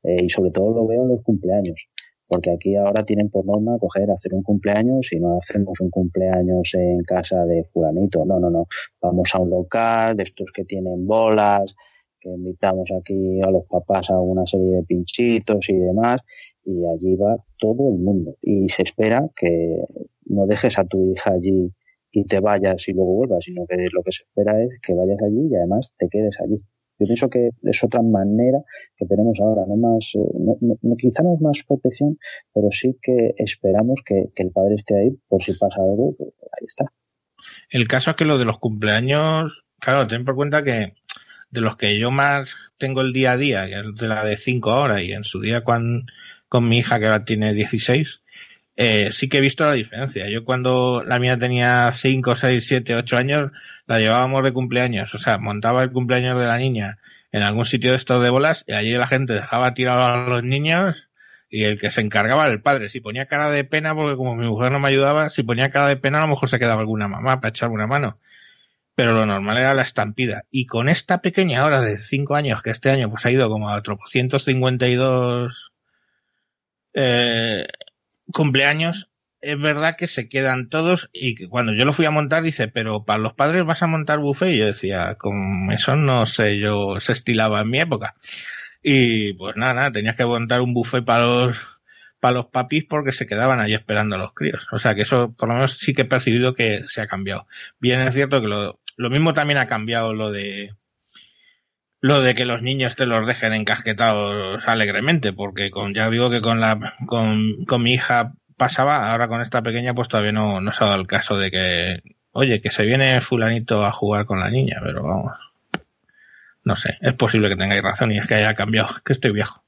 Eh, y sobre todo lo veo en los cumpleaños. Porque aquí ahora tienen por norma coger, hacer un cumpleaños y no hacemos un cumpleaños en casa de fulanito. No, no, no. Vamos a un local de estos que tienen bolas, que invitamos aquí a los papás a una serie de pinchitos y demás. Y allí va todo el mundo. Y se espera que no dejes a tu hija allí y te vayas y luego vuelvas, sino que lo que se espera es que vayas allí y además te quedes allí. Yo pienso que es otra manera que tenemos ahora, no más, eh, no, no, quizá no es más protección, pero sí que esperamos que, el padre esté ahí por si pasa algo, pues ahí está. El caso es que lo de los cumpleaños, claro, ten por cuenta que de los que yo más tengo el día a día, que es de la de 5 horas y en su día con, con mi hija que ahora tiene 16, eh, sí que he visto la diferencia. Yo cuando la mía tenía 5, 6, 7, 8 años, la llevábamos de cumpleaños. O sea, montaba el cumpleaños de la niña en algún sitio de estos de bolas y allí la gente dejaba tirado a los niños y el que se encargaba era el padre. Si ponía cara de pena, porque como mi mujer no me ayudaba, si ponía cara de pena a lo mejor se quedaba alguna mamá para echar una mano. Pero lo normal era la estampida. Y con esta pequeña hora de 5 años, que este año pues ha ido como a otros 152 eh, cumpleaños, es verdad que se quedan todos y cuando yo lo fui a montar dice, pero para los padres vas a montar buffet y yo decía, con eso no sé, yo se estilaba en mi época. Y pues nada, nada, tenías que montar un buffet para los, para los papis porque se quedaban allí esperando a los críos. O sea que eso por lo menos sí que he percibido que se ha cambiado. Bien es cierto que lo, lo mismo también ha cambiado lo de lo de que los niños te los dejen encasquetados alegremente, porque con, ya digo que con la, con, con mi hija pasaba, ahora con esta pequeña pues todavía no, no se ha dado el caso de que, oye, que se viene fulanito a jugar con la niña, pero vamos. No sé, es posible que tengáis razón y es que haya cambiado, que estoy viejo.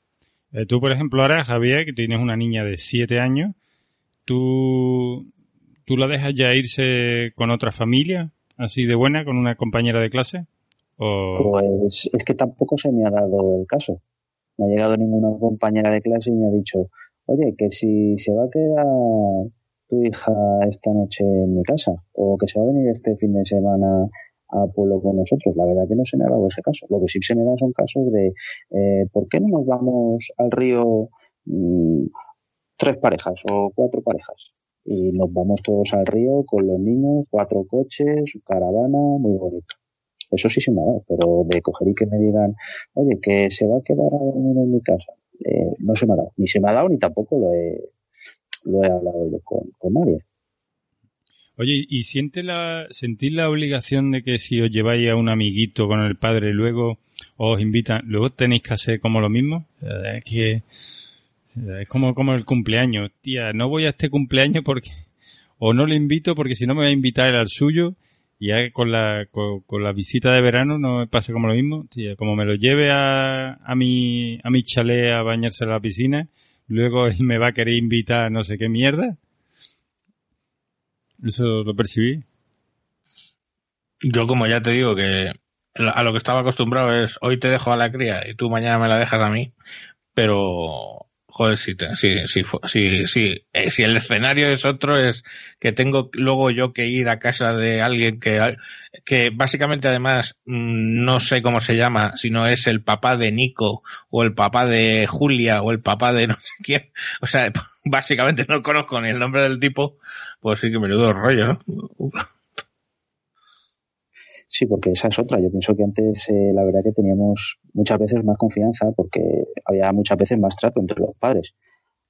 Eh, tú, por ejemplo, ahora, Javier, que tienes una niña de 7 años, ¿tú, ¿tú la dejas ya irse con otra familia, así de buena, con una compañera de clase? Pues es que tampoco se me ha dado el caso. No ha llegado ninguna compañera de clase y me ha dicho, oye, que si se va a quedar tu hija esta noche en mi casa o que se va a venir este fin de semana a pueblo con nosotros. La verdad que no se me ha dado ese caso. Lo que sí se me da son casos de eh, ¿por qué no nos vamos al río mm, tres parejas o cuatro parejas? Y nos vamos todos al río con los niños, cuatro coches, caravana, muy bonito. Eso sí se me ha dado, pero de coger y que me digan, oye, que se va a quedar a dormir en mi casa, eh, no se me ha dado. Ni se me ha dado ni tampoco lo he, lo he hablado yo con, con nadie. Oye, ¿y siente la, sentís la obligación de que si os lleváis a un amiguito con el padre luego os invitan, luego tenéis que hacer como lo mismo? Es que es como, como el cumpleaños. Tía, no voy a este cumpleaños porque, o no le invito porque si no me va a invitar al suyo ya con la, con, la visita de verano no me pasa como lo mismo. Como me lo lleve a, a mi, a mi chalet a bañarse en la piscina, luego él me va a querer invitar a no sé qué mierda. Eso lo percibí. Yo como ya te digo que a lo que estaba acostumbrado es hoy te dejo a la cría y tú mañana me la dejas a mí, pero Joder, si, si, si, si, eh, si, el escenario es otro, es que tengo luego yo que ir a casa de alguien que, que básicamente además mm, no sé cómo se llama, sino es el papá de Nico o el papá de Julia o el papá de [laughs] no sé quién. O sea, [laughs] básicamente no conozco ni el nombre del tipo, pues sí que me menudo rollo, ¿no? Sí, porque esa es otra. Yo pienso que antes eh, la verdad que teníamos muchas veces más confianza porque había muchas veces más trato entre los padres.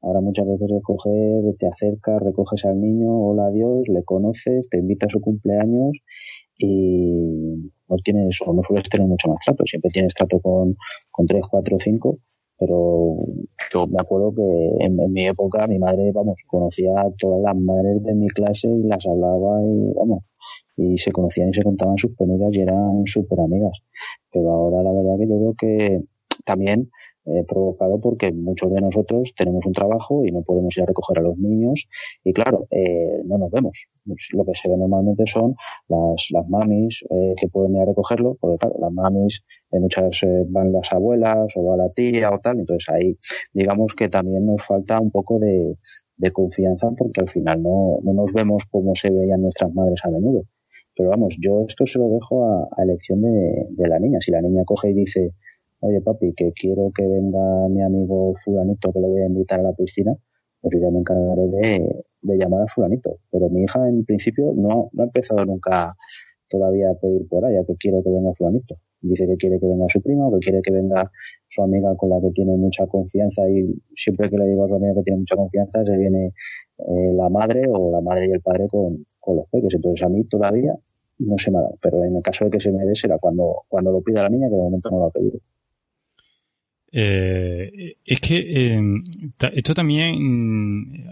Ahora muchas veces recoger, te acercas, recoges al niño, hola adiós, le conoces, te invita a su cumpleaños y no tienes o no sueles tener mucho más trato. Siempre tienes trato con, con tres, cuatro, cinco, pero yo me acuerdo que en, en, mi época mi madre, vamos, conocía a todas las madres de mi clase y las hablaba y, vamos, y se conocían y se contaban sus penurias y eran súper amigas. Pero ahora la verdad que yo veo que también eh, provocado porque muchos de nosotros tenemos un trabajo y no podemos ir a recoger a los niños y claro, eh, no nos vemos. Lo que se ve normalmente son las, las mamis eh, que pueden ir a recogerlo, porque claro, las mamis eh, muchas van las abuelas o va la tía o tal, entonces ahí digamos que también nos falta un poco de, de confianza porque al final no, no nos vemos como se veían nuestras madres a menudo. Pero vamos, yo esto se lo dejo a, elección de, la niña. Si la niña coge y dice, oye papi, que quiero que venga mi amigo fulanito que le voy a invitar a la piscina, pues yo ya me encargaré de, llamar a fulanito. Pero mi hija en principio no, no ha empezado nunca todavía a pedir por allá que quiero que venga fulanito. Dice que quiere que venga su prima o que quiere que venga su amiga con la que tiene mucha confianza y siempre que le digo a su amiga que tiene mucha confianza se viene eh, la madre o la madre y el padre con, con los peques. Entonces a mí todavía no se me ha dado. Pero en el caso de que se me dé será cuando, cuando lo pida la niña, que de momento no lo ha pedido. Eh, es que eh, esto también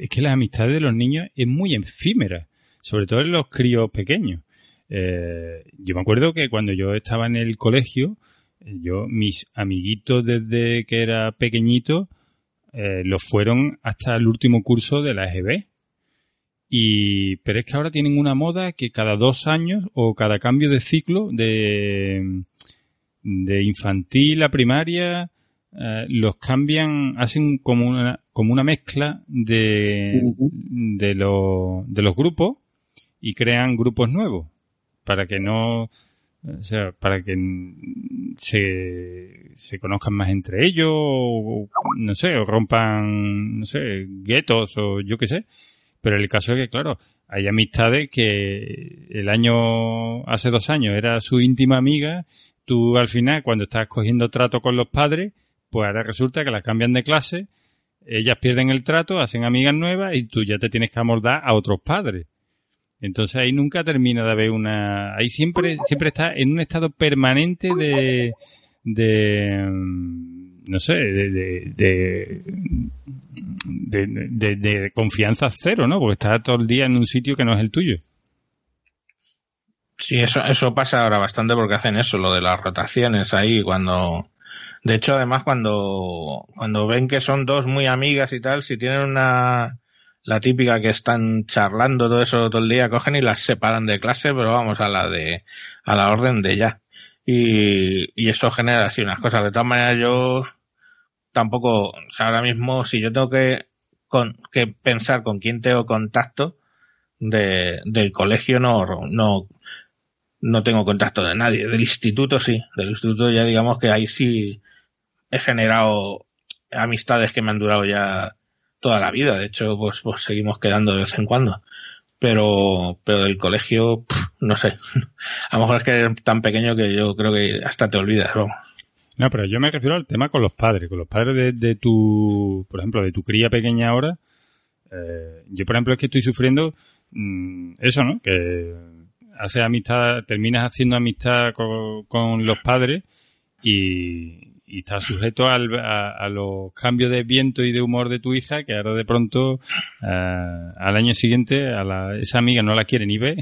es que las amistades de los niños es muy efímera, sobre todo en los críos pequeños. Eh, yo me acuerdo que cuando yo estaba en el colegio, yo mis amiguitos desde que era pequeñito eh, los fueron hasta el último curso de la EGB. Y, pero es que ahora tienen una moda que cada dos años o cada cambio de ciclo de, de infantil a primaria, eh, los cambian, hacen como una, como una mezcla de, de, lo, de los grupos y crean grupos nuevos para que no, o sea, para que se, se conozcan más entre ellos, o, no sé, o rompan, no sé, guetos o yo qué sé. Pero el caso es que, claro, hay amistades que el año, hace dos años era su íntima amiga, tú al final, cuando estás cogiendo trato con los padres, pues ahora resulta que las cambian de clase ellas pierden el trato, hacen amigas nuevas y tú ya te tienes que amoldar a otros padres. Entonces ahí nunca termina de haber una, ahí siempre, siempre está en un estado permanente de, de, no sé, de, de, confianza cero, ¿no? Porque estás todo el día en un sitio que no es el tuyo. Sí, eso, eso pasa ahora bastante porque hacen eso, lo de las rotaciones ahí cuando, de hecho además cuando, cuando ven que son dos muy amigas y tal, si tienen una, la típica que están charlando todo eso todo el día, cogen y las separan de clase, pero vamos a la de, a la orden de ya. Y, y eso genera así unas cosas. De todas maneras yo tampoco, o sea, ahora mismo si yo tengo que, con, que pensar con quién tengo contacto de, del colegio no, no, no tengo contacto de nadie. Del instituto sí. Del instituto ya digamos que ahí sí he generado amistades que me han durado ya toda la vida. De hecho, pues, pues seguimos quedando de vez en cuando. Pero, pero del colegio, no sé. [laughs] A lo mejor es que eres tan pequeño que yo creo que hasta te olvidas, vamos. No, pero yo me refiero al tema con los padres, con los padres de, de tu, por ejemplo, de tu cría pequeña ahora. Eh, yo, por ejemplo, es que estoy sufriendo mmm, eso, ¿no? Que haces amistad, terminas haciendo amistad con, los padres y, y estás sujeto al, a, los cambios de viento y de humor de tu hija que ahora de pronto uh, al año siguiente a la, esa amiga no la quiere ni ver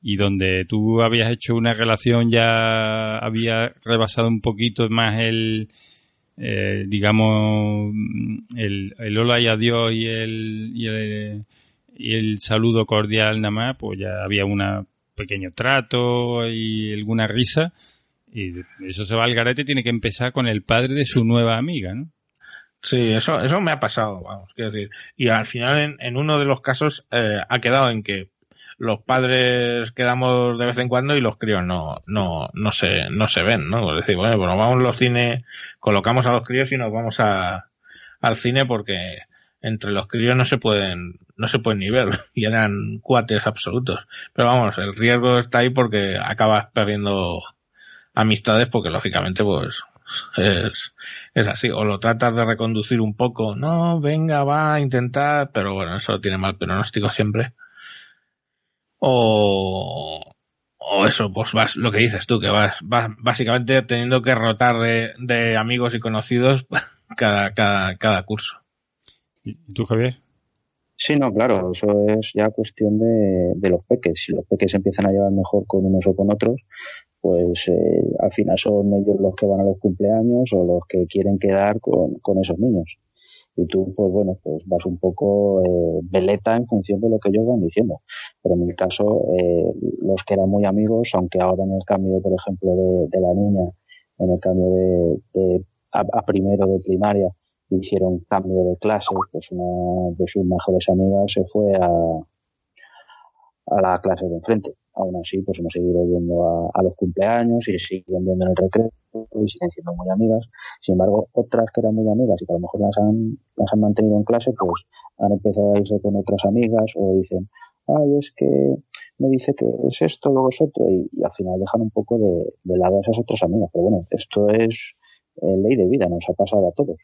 y donde tú habías hecho una relación ya había rebasado un poquito más el eh, digamos el, el hola y adiós y el, y el y el saludo cordial nada más pues ya había una pequeño trato y alguna risa. Y eso se va al garete tiene que empezar con el padre de su nueva amiga, ¿no? Sí, eso, eso me ha pasado, vamos, quiero decir. Y al final, en, en uno de los casos, eh, ha quedado en que los padres quedamos de vez en cuando y los críos no, no, no se, no se ven, ¿no? Es decir, bueno, pues vamos los cines, colocamos a los críos y nos vamos a, al cine porque entre los críos no se pueden, no se pueden ni ver [laughs] y eran cuates absolutos. Pero vamos, el riesgo está ahí porque acabas perdiendo amistades porque lógicamente pues es, es así. O lo tratas de reconducir un poco, no, venga, va a intentar, pero bueno, eso tiene mal pronóstico siempre. O, o eso, pues vas, lo que dices tú, que vas, vas básicamente teniendo que rotar de, de amigos y conocidos [laughs] cada, cada, cada curso. ¿Y tú, Javier? Sí, no, claro, eso es ya cuestión de, de los peques. Si los peques empiezan a llevar mejor con unos o con otros, pues eh, al final son ellos los que van a los cumpleaños o los que quieren quedar con, con esos niños. Y tú, pues bueno, pues vas un poco eh, veleta en función de lo que ellos van diciendo. Pero en mi caso, eh, los que eran muy amigos, aunque ahora en el cambio, por ejemplo, de, de la niña, en el cambio de, de a, a primero de primaria, hicieron cambio de clase, pues una de sus mejores amigas se fue a, a la clase de enfrente. Aún así, pues hemos seguido yendo a, los cumpleaños y siguen viendo en el recreo y siguen siendo muy amigas. Sin embargo, otras que eran muy amigas y que a lo mejor las han, las han mantenido en clase, pues han empezado a irse con otras amigas o dicen, ay, es que me dice que es esto, luego es otro, y, al final dejan un poco de, de, lado a esas otras amigas. Pero bueno, esto es eh, ley de vida, nos ha pasado a todos.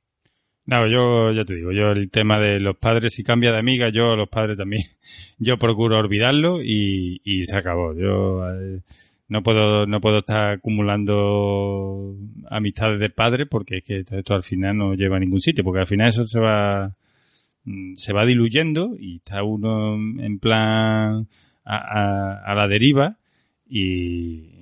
No, yo ya te digo, yo el tema de los padres, si cambia de amiga, yo los padres también, [laughs] yo procuro olvidarlo y, y se acabó. Yo eh, no puedo no puedo estar acumulando amistades de padres porque es que esto, esto, al final no lleva a ningún sitio, porque al final eso se va mm, se va diluyendo y está uno en plan a, a, a la deriva y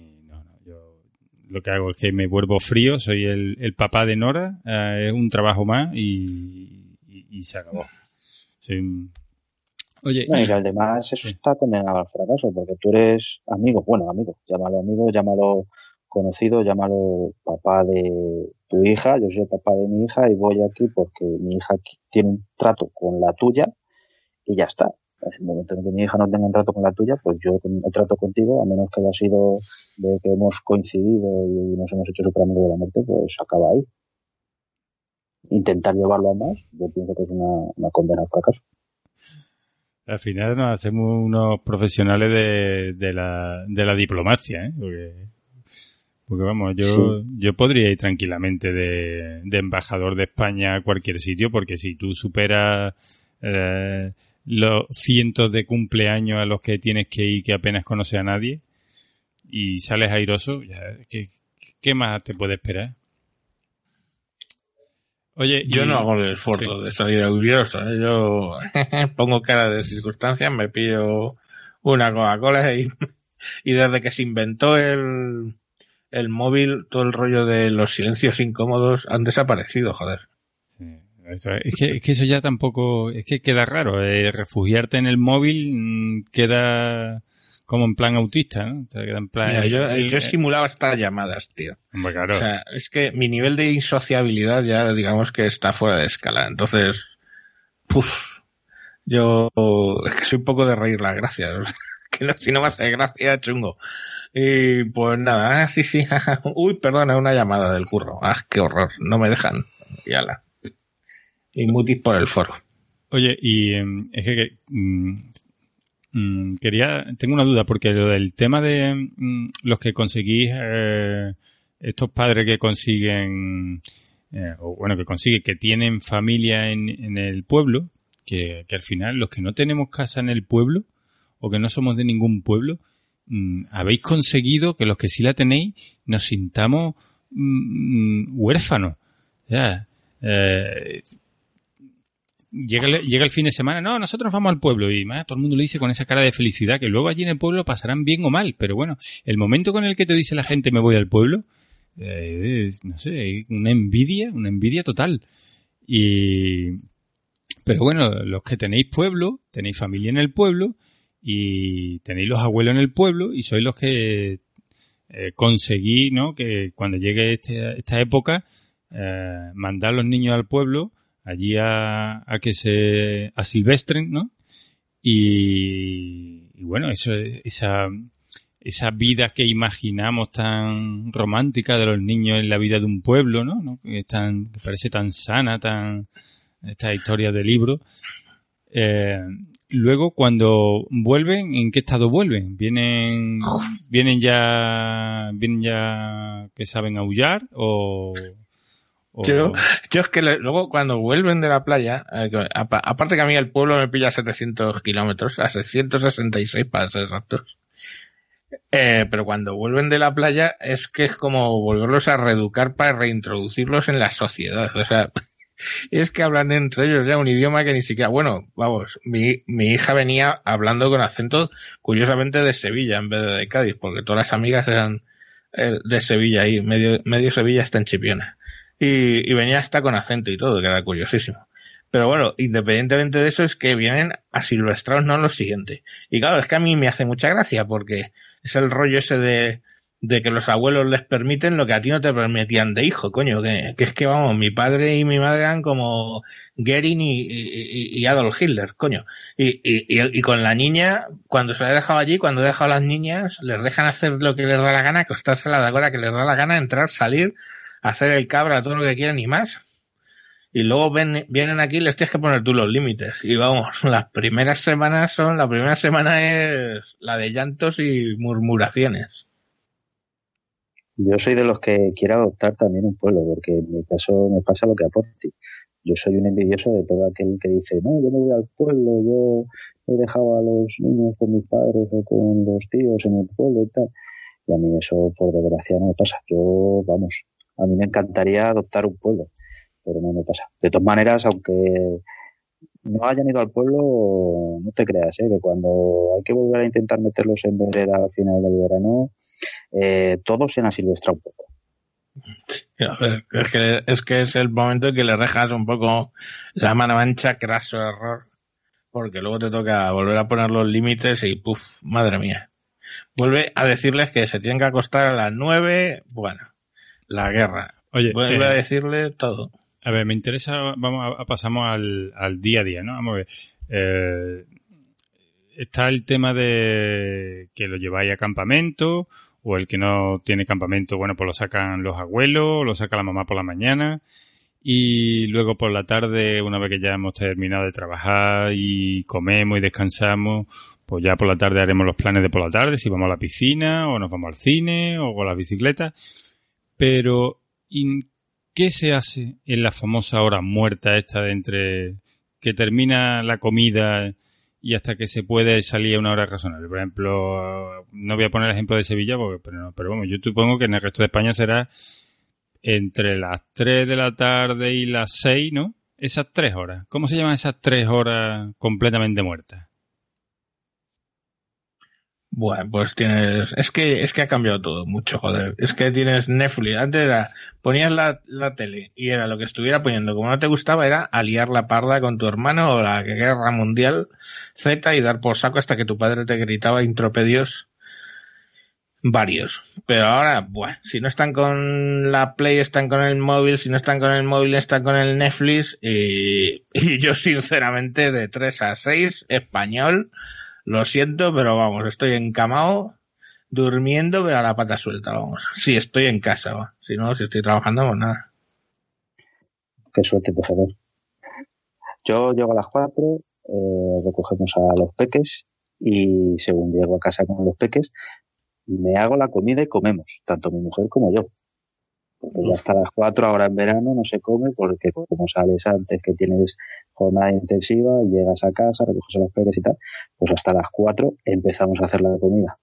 lo que hago es que me vuelvo frío, soy el, el papá de Nora, eh, es un trabajo más y, y, y se acabó. Sí. Oye, no, y que además eso sí. está condenado al fracaso, porque tú eres amigo, bueno, amigo, llámalo amigo, llámalo conocido, llámalo papá de tu hija, yo soy el papá de mi hija y voy aquí porque mi hija tiene un trato con la tuya y ya está en el momento en que mi hija no tenga un trato con la tuya, pues yo trato contigo, a menos que haya sido de que hemos coincidido y nos hemos hecho super amigos de la muerte, pues acaba ahí. Intentar llevarlo a más, yo pienso que es una, una condena al fracaso. Al final nos hacemos unos profesionales de, de, la, de la diplomacia, ¿eh? Porque, Porque vamos, yo, yo podría ir tranquilamente de, de, embajador de España a cualquier sitio, porque si tú superas eh, los cientos de cumpleaños a los que tienes que ir que apenas conoce a nadie y sales airoso, ya, ¿qué, ¿qué más te puede esperar? Oye, yo no hago el esfuerzo de salir airoso. ¿eh? Yo [laughs] pongo cara de circunstancias, me pillo una Coca-Cola y, [laughs] y desde que se inventó el, el móvil, todo el rollo de los silencios incómodos han desaparecido, joder. Es, que, es, que, eso ya tampoco, es que queda raro. Eh, refugiarte en el móvil mm, queda como en plan autista, ¿no? Queda en plan, Mira, yo, yo, simulaba estas llamadas, tío. Claro. O sea, es que mi nivel de insociabilidad ya, digamos que está fuera de escala. Entonces, puf, yo es que soy un poco de reír las gracias. [laughs] que no, si no me hace gracia, chungo. Y pues nada, ah, sí, sí, [laughs] uy, perdona, una llamada del curro. Ah, qué horror, no me dejan. Y ala. Y mutis por el foro. Oye, y em, es que, mm, mm, quería, tengo una duda, porque lo del tema de mm, los que conseguís, eh, estos padres que consiguen, eh, o bueno, que consiguen, que tienen familia en, el pueblo, que, al final los que no tenemos casa en el pueblo, o que no somos de ningún pueblo, habéis conseguido que los que sí la tenéis nos sintamos huérfanos. Ya, eh, llega, llega el fin de semana, no, nosotros vamos al pueblo y todo el mundo le dice con esa cara de felicidad que luego allí en el pueblo pasarán bien o mal, pero bueno, el momento con el que te dice la gente me voy al pueblo, eh, no sé, una envidia, una envidia total. Y, pero bueno, los que tenéis pueblo, tenéis familia en el pueblo, y tenéis los abuelos en el pueblo y sois los que eh, conseguí, ¿no? Que cuando llegue este, esta época, eh, mandar los niños al pueblo, allí a, a que se asilvestren, ¿no? Y, y bueno, eso, esa, esa vida que imaginamos tan romántica de los niños en la vida de un pueblo, ¿no? ¿no? Que, es tan, que parece tan sana, tan, esta historia de libro. Eh, luego cuando vuelven, ¿en qué estado vuelven? ¿Vienen, vienen ya, vienen ya que saben aullar o, Yo, yo es que luego cuando vuelven de la playa, eh, aparte que a mí el pueblo me pilla 700 kilómetros, a 666 para ser exactos. Eh, pero cuando vuelven de la playa es que es como volverlos a reeducar para reintroducirlos en la sociedad. O sea, [laughs] es que hablan entre ellos ya un idioma que ni siquiera, bueno, vamos, mi, mi hija venía hablando con acento curiosamente de Sevilla en vez de de Cádiz, porque todas las amigas eran eh, de Sevilla y medio, medio Sevilla está en Chipiona. Y, y venía hasta con acento y todo, que era curiosísimo. Pero bueno, independientemente de eso, es que vienen a silvestrados, no lo siguiente. Y claro, es que a mí me hace mucha gracia porque es el rollo ese de, de que los abuelos les permiten lo que a ti no te permitían de hijo, coño, que, que es que vamos, mi padre y mi madre eran como Goering y, y, y, Adolf Hitler, coño. Y, y, con la niña, cuando se la he dejado allí, cuando he dejado a las niñas, les dejan hacer lo que les da la gana, acostarse a la hora que les da la gana, entrar, salir, hacer el cabra, todo lo que quieran y más. Y luego ven, vienen aquí y les tienes que poner tú los límites. Y vamos, [laughs] las primeras semanas son, la primera semana es la de llantos y murmuraciones. Yo soy de los que quiero adoptar también un pueblo, porque en mi caso me pasa lo que aporte. Yo soy un envidioso de todo aquel que dice, no, yo me voy al pueblo, yo he dejado a los niños con mis padres o con los tíos en el pueblo y tal. Y a mí eso, por desgracia, no me pasa. Yo, vamos, a mí me encantaría adoptar un pueblo, pero no me pasa. De todas maneras, aunque no hayan ido al pueblo, no te creas, ¿eh? que cuando hay que volver a intentar meterlos en vereda al final del verano, eh, todo se asilvestrado un poco. es, que, es que es el momento en que le dejas un poco la mano ancha, craso error, porque luego te toca volver a poner los límites y puff, madre mía. Vuelve a decirles que se tienen que acostar a las nueve, bueno, la guerra. Oye, vuelve a eh, decirle todo. A ver, me interesa, vamos a, pasamos al, al, día a día, ¿no? Vamos a ver. Eh, está el tema de que lo lleváis a campamento o el que no tiene campamento, bueno, pues lo sacan los abuelos, lo saca la mamá por la mañana y luego por la tarde, una vez que ya hemos terminado de trabajar y comemos y descansamos, pues ya por la tarde haremos los planes de por la tarde, si vamos a la piscina o nos vamos al cine o con la bicicleta. Pero, ¿qué se hace en la famosa hora muerta esta de entre que termina la comida y hasta que se puede salir a una hora razonable? Por ejemplo, no voy a poner el ejemplo de Sevilla, porque, pero, pero bueno, yo supongo que en el resto de España será entre las 3 de la tarde y las 6, ¿no? Esas tres horas. ¿Cómo se llaman esas tres horas completamente muertas? Bueno, pues tienes, es que, es que ha cambiado todo mucho, joder. Es que tienes Netflix. Antes era, ponías la, la tele y era lo que estuviera poniendo. Como no te gustaba, era aliar la parda con tu hermano o la guerra mundial Z y dar por saco hasta que tu padre te gritaba intropedios varios. Pero ahora, bueno, si no están con la Play, están con el móvil, si no están con el móvil, están con el Netflix. Y, [laughs] y yo, sinceramente, de 3 a 6, español, lo siento, pero vamos, estoy encamado, durmiendo, pero a la pata suelta, vamos. Si estoy en casa, va. Si no, si estoy trabajando, pues nada. Qué suerte, tejedor. Yo llego a las 4, eh, recogemos a los peques y según llego a casa con los peques, me hago la comida y comemos, tanto mi mujer como yo. Porque hasta las 4 ahora en verano no se come porque como sales antes que tienes jornada intensiva, llegas a casa, recoges a los peques y tal, pues hasta las 4 empezamos a hacer la comida.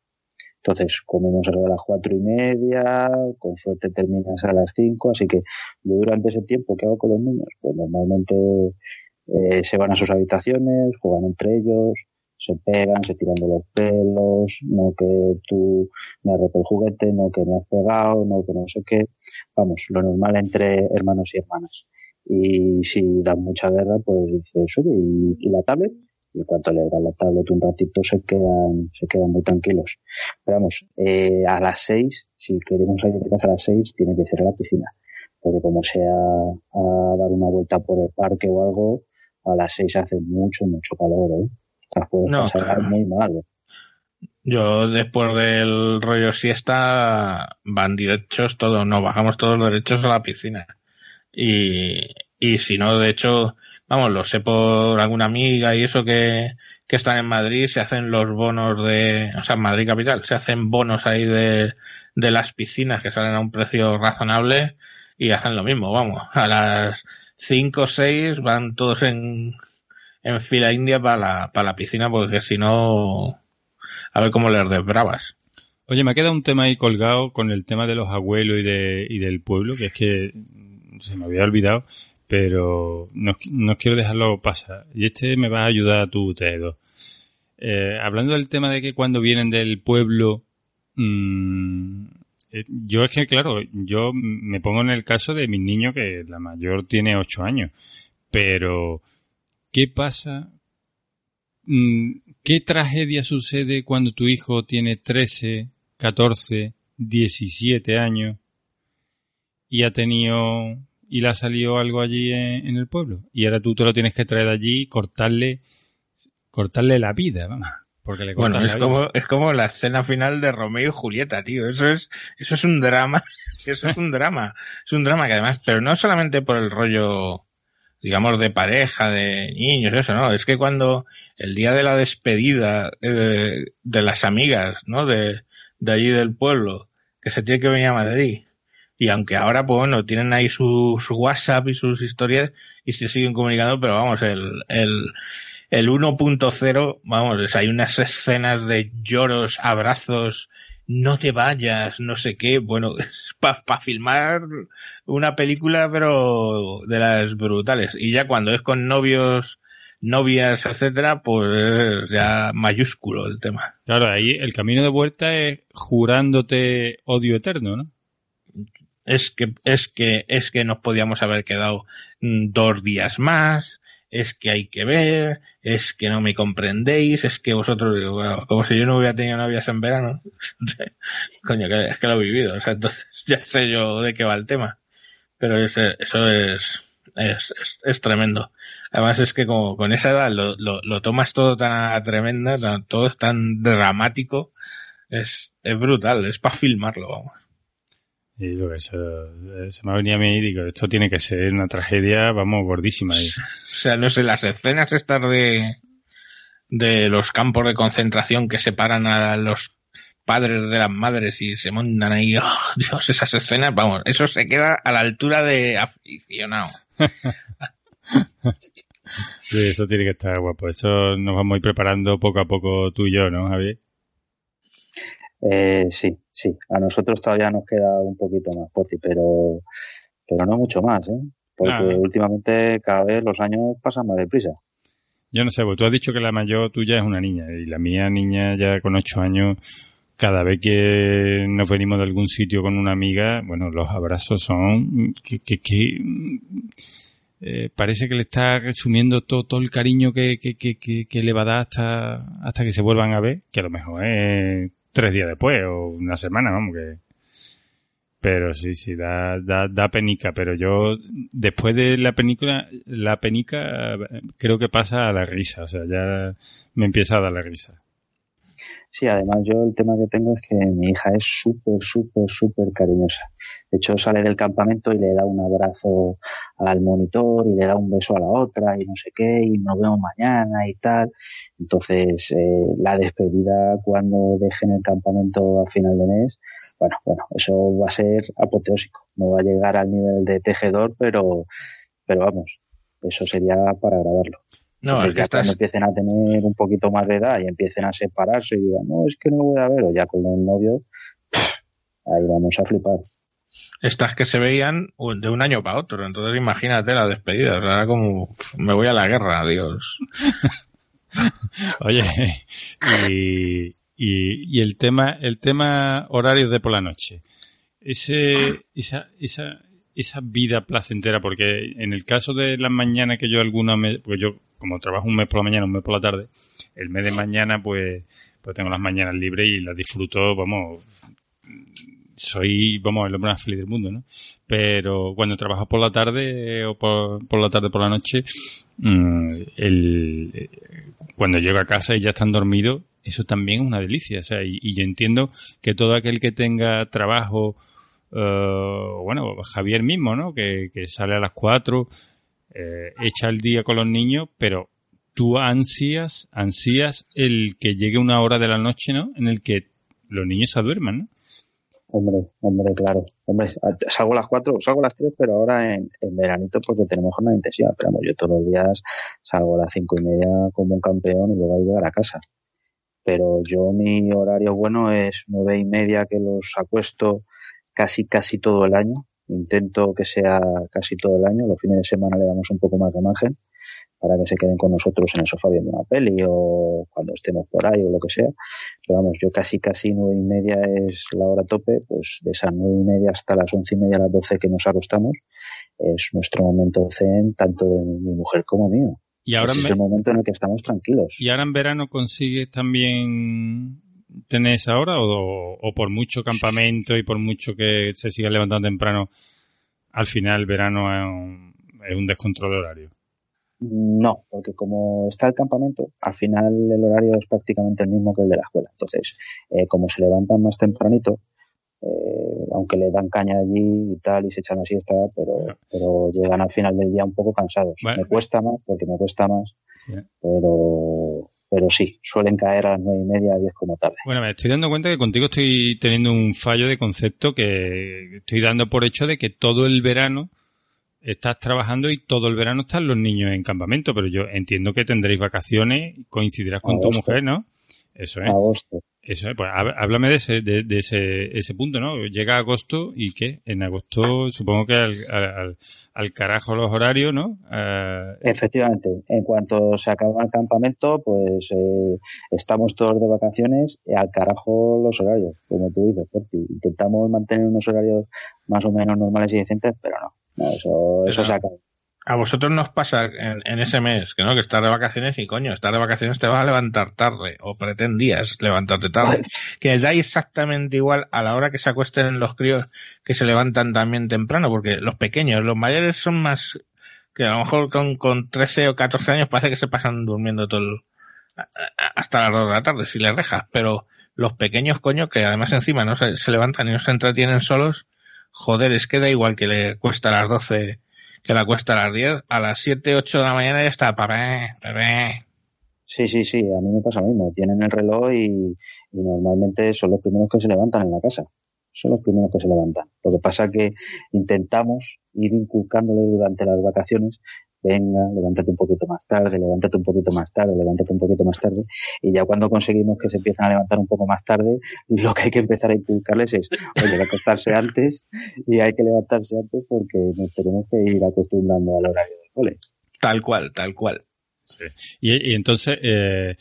Entonces comemos a las cuatro y media, con suerte terminas a las 5, así que yo durante ese tiempo, ¿qué hago con los niños? Pues normalmente eh, se van a sus habitaciones, juegan entre ellos, se pegan, se tiran de los pelos, no que tú me has roto el juguete, no que me has pegado, no que no sé qué. Vamos, lo normal entre hermanos y hermanas. Y si dan mucha guerra, pues dices, oye, ¿y, la tablet? Y en cuanto le dan la tablet un ratito se quedan, se quedan muy tranquilos. Pero vamos, eh, a las seis, si queremos salir de casa a las seis, tiene que ser a la piscina. Porque como sea a dar una vuelta por el parque o algo, a las seis hace mucho, mucho calor, ¿eh? No, muy mal. Yo después del rollo siesta van derechos todos, no bajamos todos los derechos a la piscina. Y, y si no, de hecho, vamos, lo sé por alguna amiga y eso que, que están en Madrid, se hacen los bonos de, o sea, en Madrid capital, se hacen bonos ahí de, de las piscinas que salen a un precio razonable y hacen lo mismo, vamos, a las 5 o 6 van todos en, en fila india para la, para la piscina porque si no, a ver cómo les desbravas. Oye, me ha quedado un tema ahí colgado con el tema de los abuelos y, de, y del pueblo, que es que se me había olvidado, pero no, no quiero dejarlo pasar. Y este me va a ayudar a tu Tedo. Eh, hablando del tema de que cuando vienen del pueblo, mmm, yo es que, claro, yo me pongo en el caso de mis niños, que la mayor tiene ocho años, pero ¿Qué pasa? Mm, ¿Qué tragedia sucede cuando tu hijo tiene 13, 14, 17 años y ha tenido y le ha salido algo allí en, el pueblo? Y ahora tú te lo tienes que traer allí y cortarle, cortarle la vida, vamos. Porque le bueno, es como, es como la escena final de Romeo y Julieta, tío. Eso es, eso es un drama. [laughs] Eso es un drama. Es un drama que además, pero no solamente por el rollo digamos, de pareja, de niños, eso, ¿no? Es que cuando el día de la despedida de, de las amigas, ¿no? De, de allí del pueblo, que se tiene que venir a Madrid, y aunque ahora, pues bueno, tienen ahí sus su WhatsApp y sus historias y se siguen comunicando, pero vamos, el, el, el 1.0, vamos, hay unas escenas de lloros, abrazos, no te vayas, no sé qué, bueno, [laughs] para pa filmar una película, pero de las brutales. Y ya cuando es con novios, novias, etcétera, pues ya mayúsculo el tema. Claro, ahí el camino de vuelta es jurándote odio eterno, ¿no? Es que, es que, es que nos podíamos haber quedado dos días más, es que hay que ver, es que no me comprendéis, es que vosotros, como si yo no hubiera tenido novias en verano. [laughs] Coño, es que lo he vivido, o sea, entonces [laughs] ya sé yo de qué va el tema. Pero eso es, es, es, tremendo. Además es que como con esa edad lo, lo, lo tomas todo tan tremenda, todo es tan dramático, es, es brutal, es para filmarlo, vamos. Y lo que se, se me ha venido a mí y digo, esto tiene que ser una tragedia, vamos, gordísima. [laughs] O sea, no sé, las escenas estas de, de los campos de concentración que separan a los padres de las madres y se montan ahí, ¡oh, Dios, esas escenas, vamos, eso se queda a la altura de aficionado. [laughs] Sí, eso tiene que estar guapo. Eso nos vamos a ir preparando poco a poco tú y yo, ¿no, Javier? Eh, sí, sí. A nosotros todavía nos queda un poquito más fuerte, pero, pero no mucho más, ¿eh? Porque últimamente cada vez los años pasan más deprisa. Yo no sé, pues tú has dicho que la mayor tuya es una niña y la mía niña ya con ocho años, cada vez que nos venimos de algún sitio con una amiga, bueno, los abrazos son que, que, que eh, parece que le está resumiendo todo, todo el cariño que, que, que, que, que le va a dar hasta, hasta que se vuelvan a ver, que a lo mejor es tres días después o una semana, vamos, que... Pero sí, sí, da, da, da penica, pero yo después de la película, la penica eh, creo que pasa a la risa, o sea, ya me empieza a dar la risa. Sí, además yo el tema que tengo es que mi hija es súper, súper, súper cariñosa. De hecho, sale del campamento y le da un abrazo al monitor y le da un beso a la otra y no sé qué, y nos vemos mañana y tal. Entonces, eh, la despedida cuando dejen el campamento a final de mes, bueno, bueno, eso va a ser apoteósico. No va a llegar al nivel de tejedor, pero, pero vamos, eso sería para grabarlo. No, Entonces, el que ya cuando estás, empiecen a tener un poquito más de edad y empiecen a separarse y digan, no, es que no voy a ver, o ya con el novio, ahí vamos a flipar. estas que se veían de un año para otro, entonces imagínate la despedida, era como, me voy a la guerra, Dios. [laughs] Oye, y, y, y el tema, el tema horarios de por la noche. Ese, esa, esa, esa vida placentera, porque en el caso de las mañanas que yo alguna me, pues yo como trabajo un mes por la mañana, un mes por la tarde, el mes de mañana pues, pues tengo las mañanas libres y las disfruto, vamos, soy, vamos, el hombre más feliz del mundo, ¿no? Pero cuando trabajo por la tarde o por, por la tarde por la noche, mm, el, cuando llego a casa y ya están dormidos, eso también es una delicia. O sea, y, y yo entiendo que todo aquel que tenga trabajo, eh, bueno, Javier mismo, ¿no? Que, que sale a las 4, eh, echa el día con los niños, pero tú ansías, ansías el que llegue una hora de la noche, ¿no? En el que los niños se duerman, ¿no? Hombre, hombre, claro. Hombre, salgo a las cuatro, salgo a las tres, pero ahora en, en veranito porque tenemos jornada intensiva. Pero yo todos los días salgo a las cinco y media como un campeón y luego que llegar a casa. Pero yo mi horario bueno es nueve y media que los acuesto casi, casi todo el año. Intento que sea casi todo el año. Los fines de semana le damos un poco más de margen para que se queden con nosotros en el sofá viendo una peli o cuando estemos por ahí o lo que sea. Pero vamos, yo casi, casi nueve y media es la hora tope, pues de esas nueve y media hasta las once y media, las doce que nos acostamos, es nuestro momento zen, tanto de mi mujer como mío. Y ahora, Ese en es el momento en el que estamos tranquilos. y ahora en verano consigues también tener esa hora o, o por mucho campamento y por mucho que se siga levantando temprano, al final el verano es un, es un descontrol de horario. No, porque como está el campamento, al final el horario es prácticamente el mismo que el de la escuela. Entonces, eh, como se levantan más tempranito, eh, aunque le dan caña allí y tal y se echan la siesta, pero, pero llegan al final del día un poco cansados. Bueno. Me cuesta más, porque me cuesta más, Sí. pero, pero sí, suelen caer a las nueve y media, diez como tarde. Bueno, me estoy dando cuenta que contigo estoy teniendo un fallo de concepto que estoy dando por hecho de que todo el verano estás trabajando y todo el verano están los niños en campamento, pero yo entiendo que tendréis vacaciones, coincidirás con tu mujer, ¿no? Eso es. Agosto. Eso es, pues há- háblame de ese, de, de ese, ese punto, ¿no? Llega agosto y ¿qué? En agosto supongo que al, al, carajo los horarios, ¿no? Ah, Efectivamente, en cuanto se acaba el campamento, pues eh, estamos todos de vacaciones y al carajo los horarios, como tú dices, Porti. Intentamos mantener unos horarios más o menos normales y decentes, pero no, no eso, eso Pero- se acaba. A vosotros nos pasa en, en ese mes, que no, que estás de vacaciones y coño, estar de vacaciones te vas a levantar tarde, o pretendías levantarte tarde. Que da exactamente igual a la hora que se acuesten los críos que se levantan también temprano, porque los pequeños, los mayores son más, que a lo mejor con, con 13 o 14 años parece que se pasan durmiendo todo el- hasta las 2 de la tarde, si les dejas, pero los pequeños, coño, que además encima no se, se levantan y no se entretienen solos, joder, es que da igual que le cuesta a las 12 que la cuesta a las 10, a las 7, 8 de la mañana ya está, papé, bebé. Sí, sí, sí, a mí me pasa lo mismo. Tienen el reloj y, normalmente son los primeros que se levantan en la casa. Son los primeros que se levantan. Lo que pasa que intentamos ir inculcándole durante las vacaciones venga, levántate un poquito más tarde, levántate un poquito más tarde, levántate un poquito más tarde. Y ya cuando conseguimos que se empiezan a levantar un poco más tarde, lo que hay que empezar a inculcarles es, oye, hay que acostarse antes y hay que levantarse antes porque nos tenemos que ir acostumbrando al horario del cole. Tal cual, tal cual. Y, entonces, eh,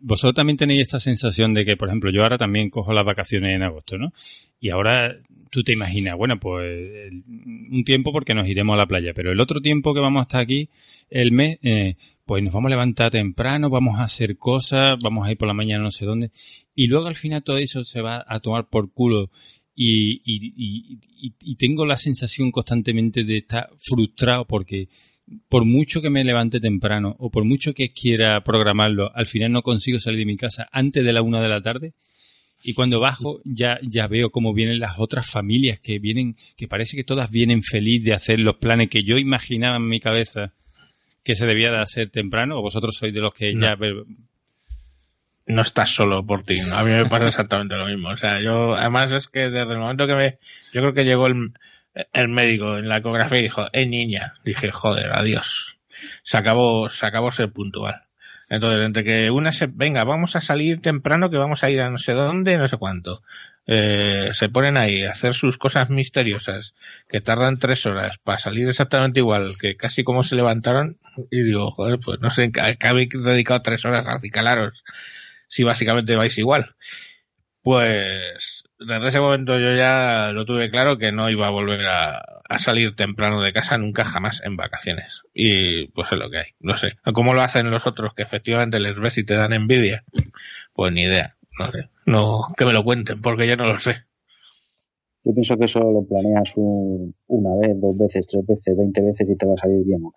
vosotros también tenéis esta sensación de que, por ejemplo, yo ahora también cojo las vacaciones en agosto, ¿no? Y ahora tú te imaginas, bueno, pues un tiempo porque nos iremos a la playa, pero el otro tiempo que vamos a estar aquí, el mes, eh, pues nos vamos a levantar temprano, vamos a hacer cosas, vamos a ir por la mañana no sé dónde, y luego al final todo eso se va a tomar por culo y, y, y, y tengo la sensación constantemente de estar frustrado porque por mucho que me levante temprano o por mucho que quiera programarlo, al final no consigo salir de mi casa antes de la una de la tarde. Y cuando bajo ya, ya veo cómo vienen las otras familias que vienen, que parece que todas vienen feliz de hacer los planes que yo imaginaba en mi cabeza que se debía de hacer temprano, o vosotros sois de los que ya... No estás solo por ti, a mí me pasa exactamente lo mismo. O sea, yo, además es que desde el momento que me, yo creo que llegó el, el médico en la ecografía dijo, ¡eh niña! Dije, joder, adiós. Se acabó, se acabó ser puntual. Entonces, entre que una se, venga, vamos a salir temprano, que vamos a ir a no sé dónde, no sé cuánto. Eh, se ponen ahí a hacer sus cosas misteriosas, que tardan tres horas para salir exactamente igual, que casi como se levantaron, y digo, joder, pues no sé, que habéis dedicado tres horas a acicalaros, si básicamente vais igual. Pues desde ese momento yo ya lo tuve claro que no iba a volver a, salir temprano de casa nunca jamás en vacaciones. Y pues es lo que hay. No sé. ¿Cómo lo hacen los otros que efectivamente les ves y te dan envidia? Pues ni idea. No sé. No, que me lo cuenten porque yo no lo sé. Yo pienso que eso lo planeas una vez, dos veces, tres veces, veinte veces y te va a salir bien una.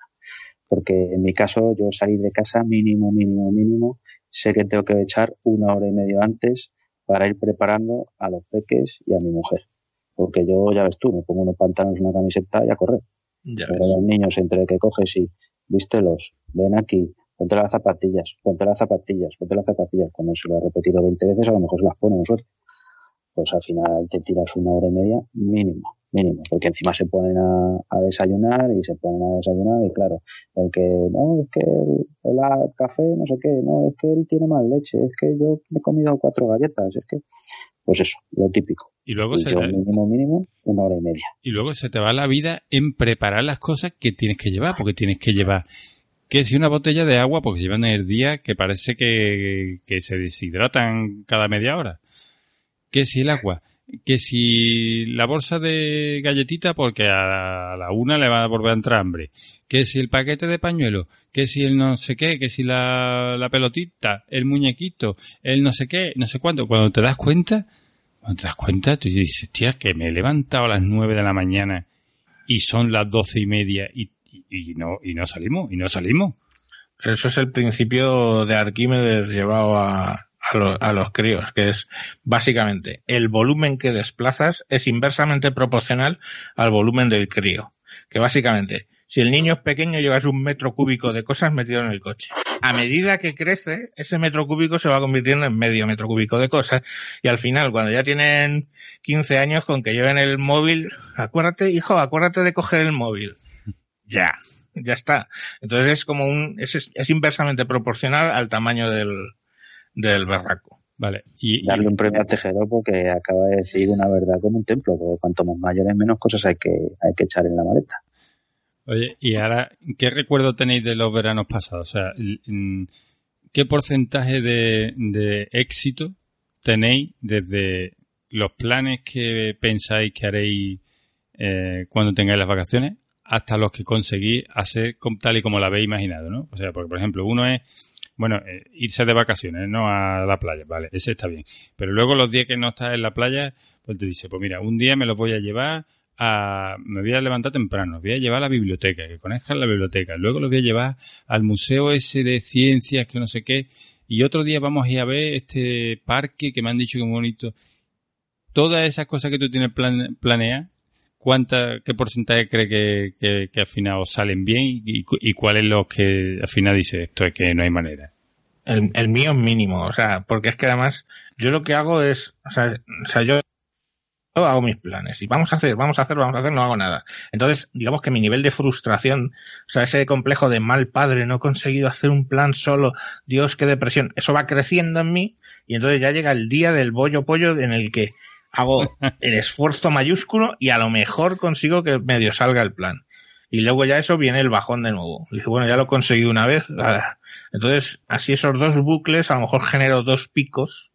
Porque en mi caso, yo salir de casa mínimo, mínimo, mínimo, sé que tengo que echar una hora y media antes para ir preparando a los peques y a mi mujer. Porque yo, ya ves tú, me pongo unos pantalones, una camiseta y a correr. Pero los niños, entre que coges y vístelos, ven aquí, ponte las zapatillas, ponte las zapatillas, ponte las zapatillas. Cuando se lo ha repetido 20 veces, a lo mejor se las pone, suerte. Pues al final te tiras una hora y media mínimo mínimo, porque encima se ponen a, desayunar y se ponen a desayunar y claro, el que, no, es que el, café, no sé qué, no, es que él tiene más leche, es que yo me he comido cuatro galletas, es que, pues eso, lo típico. Y luego se mínimo, mínimo, una hora y media. Y luego se te va la vida en preparar las cosas que tienes que llevar, porque tienes que llevar que si una botella de agua, porque llevan el día que parece que, que se deshidratan cada media hora. Que si el agua, que si la bolsa de galletita porque a la una le va a volver a entrar hambre, que si el paquete de pañuelo, que si el no sé qué, que si la, pelotita, el muñequito, el no sé qué, no sé cuánto, cuando te das cuenta, cuando te das cuenta, tú dices, tía, que me he levantado a las nueve de la mañana y son las doce y media y, y, no, y no salimos, y no salimos. Eso es el principio de Arquímedes llevado a, a, los críos, que es básicamente el volumen que desplazas es inversamente proporcional al volumen del crío. Que básicamente, si el niño es pequeño, llevas un metro cúbico de cosas metido en el coche. A medida que crece, ese metro cúbico se va convirtiendo en medio metro cúbico de cosas. Y al final, cuando ya tienen 15 años, con que lleven el móvil, acuérdate, hijo, acuérdate de coger el móvil. Ya, ya está. Entonces es como un, es, es inversamente proporcional al tamaño del, del barraco. Vale. Y, darle un premio a Tejedor porque acaba de decir una verdad como un templo, porque cuanto más mayores menos cosas hay que, hay que echar en la maleta. Oye, y ahora, ¿qué recuerdo tenéis de los veranos pasados? O sea, ¿qué porcentaje de, de éxito tenéis desde los planes que pensáis que haréis eh, cuando tengáis las vacaciones hasta los que conseguís hacer tal y como la habéis imaginado, ¿no? O sea, porque por ejemplo, uno es bueno, eh, irse de vacaciones, no a la playa, vale, ese está bien. Pero luego los días que no estás en la playa, pues te dice, pues mira, un día me lo voy a llevar a, me voy a levantar temprano, voy a llevar a la biblioteca, que conozcan la biblioteca, luego lo voy a llevar al museo ese de ciencias, que no sé qué, y otro día vamos a ir a ver este parque que me han dicho que es bonito. Todas esas cosas que tú tienes plan, planeadas, ¿cuánta, qué porcentaje cree que, al final os salen bien y, y cuál es lo que al final dice esto es que no hay manera? El, el mío es mínimo, o sea, porque es que además yo lo que hago es, o sea, o sea yo hago mis planes y vamos a hacer, vamos a hacer, vamos a hacer, no hago nada. Entonces, digamos que mi nivel de frustración, o sea, ese complejo de mal padre, no he conseguido hacer un plan solo, Dios, qué depresión, eso va creciendo en mí y entonces ya llega el día del bollo pollo en el que hago [laughs] el esfuerzo mayúsculo y a lo mejor consigo que medio salga el plan. Y luego ya eso viene el bajón de nuevo. Y dice, bueno, ya lo he conseguido una vez. Entonces, así esos dos bucles, a lo mejor genero dos picos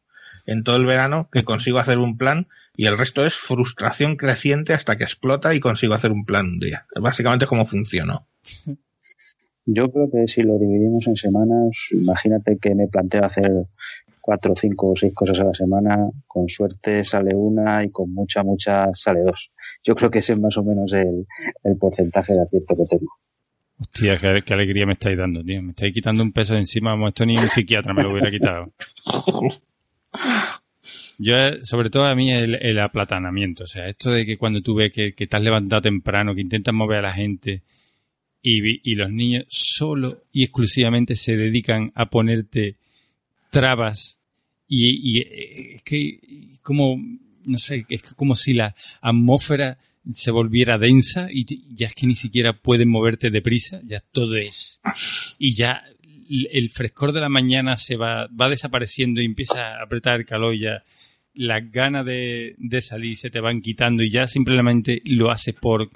en todo el verano que consigo hacer un plan y el resto es frustración creciente hasta que explota y consigo hacer un plan un día. Básicamente es como funcionó. Yo creo que si lo dividimos en semanas, imagínate que me planteo hacer cuatro, cinco o seis cosas a la semana, con suerte sale una y con mucha, mucha sale dos. Yo creo que ese es más o menos el, el porcentaje de acierto que tengo. Hostia, qué, alegría me estáis dando, tío. Me estáis quitando un peso de encima, como esto ni un psiquiatra me lo hubiera quitado. Yo, sobre todo a mí, el, el, aplatanamiento. O sea, esto de que cuando tú ves que, que has levantado temprano, que intentas mover a la gente y, y los niños solo y exclusivamente se dedican a ponerte trabas y, y es que como, no sé, es como si la atmósfera se volviera densa y ya es que ni siquiera pueden moverte deprisa, ya todo es. Y ya el frescor de la mañana se va, va desapareciendo y empieza a apretar el calor ya las ganas de, de salir se te van quitando y ya simplemente lo haces por,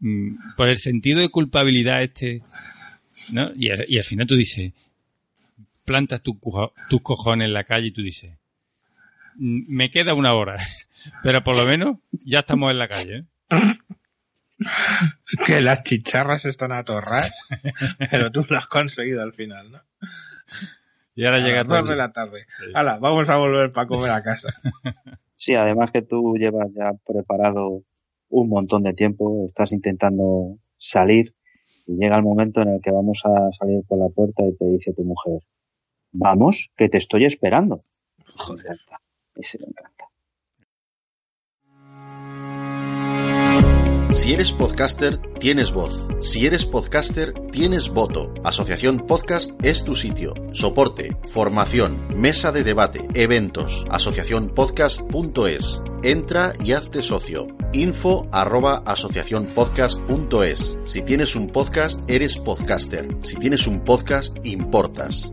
mm, por el sentido de culpabilidad este, ¿no? Y, y al final tú dices, plantas tu, tus cojones en la calle y tú dices, "Mm, me queda una hora, [laughs] pero por lo menos ya estamos en la calle. ¿eh? [laughs] que las chicharras están atorradas, [laughs] pero tú lo has conseguido al final, ¿no? Y ahora A llega las de la tarde. Sí. Hala, vamos a volver para comer a casa. Sí, además que tú llevas ya preparado un montón de tiempo, estás intentando salir y llega el momento en el que vamos a salir por la puerta y te dice tu mujer, vamos, que te estoy esperando. Me encanta, ese me encanta. Si eres podcaster, tienes voz. Si eres podcaster, tienes voto. Asociación Podcast es tu sitio. Soporte, formación, mesa de debate, eventos. Asociacionpodcast.es. Entra y hazte socio. Info arroba asociacionpodcast.es. Si tienes un podcast, eres podcaster. Si tienes un podcast, importas.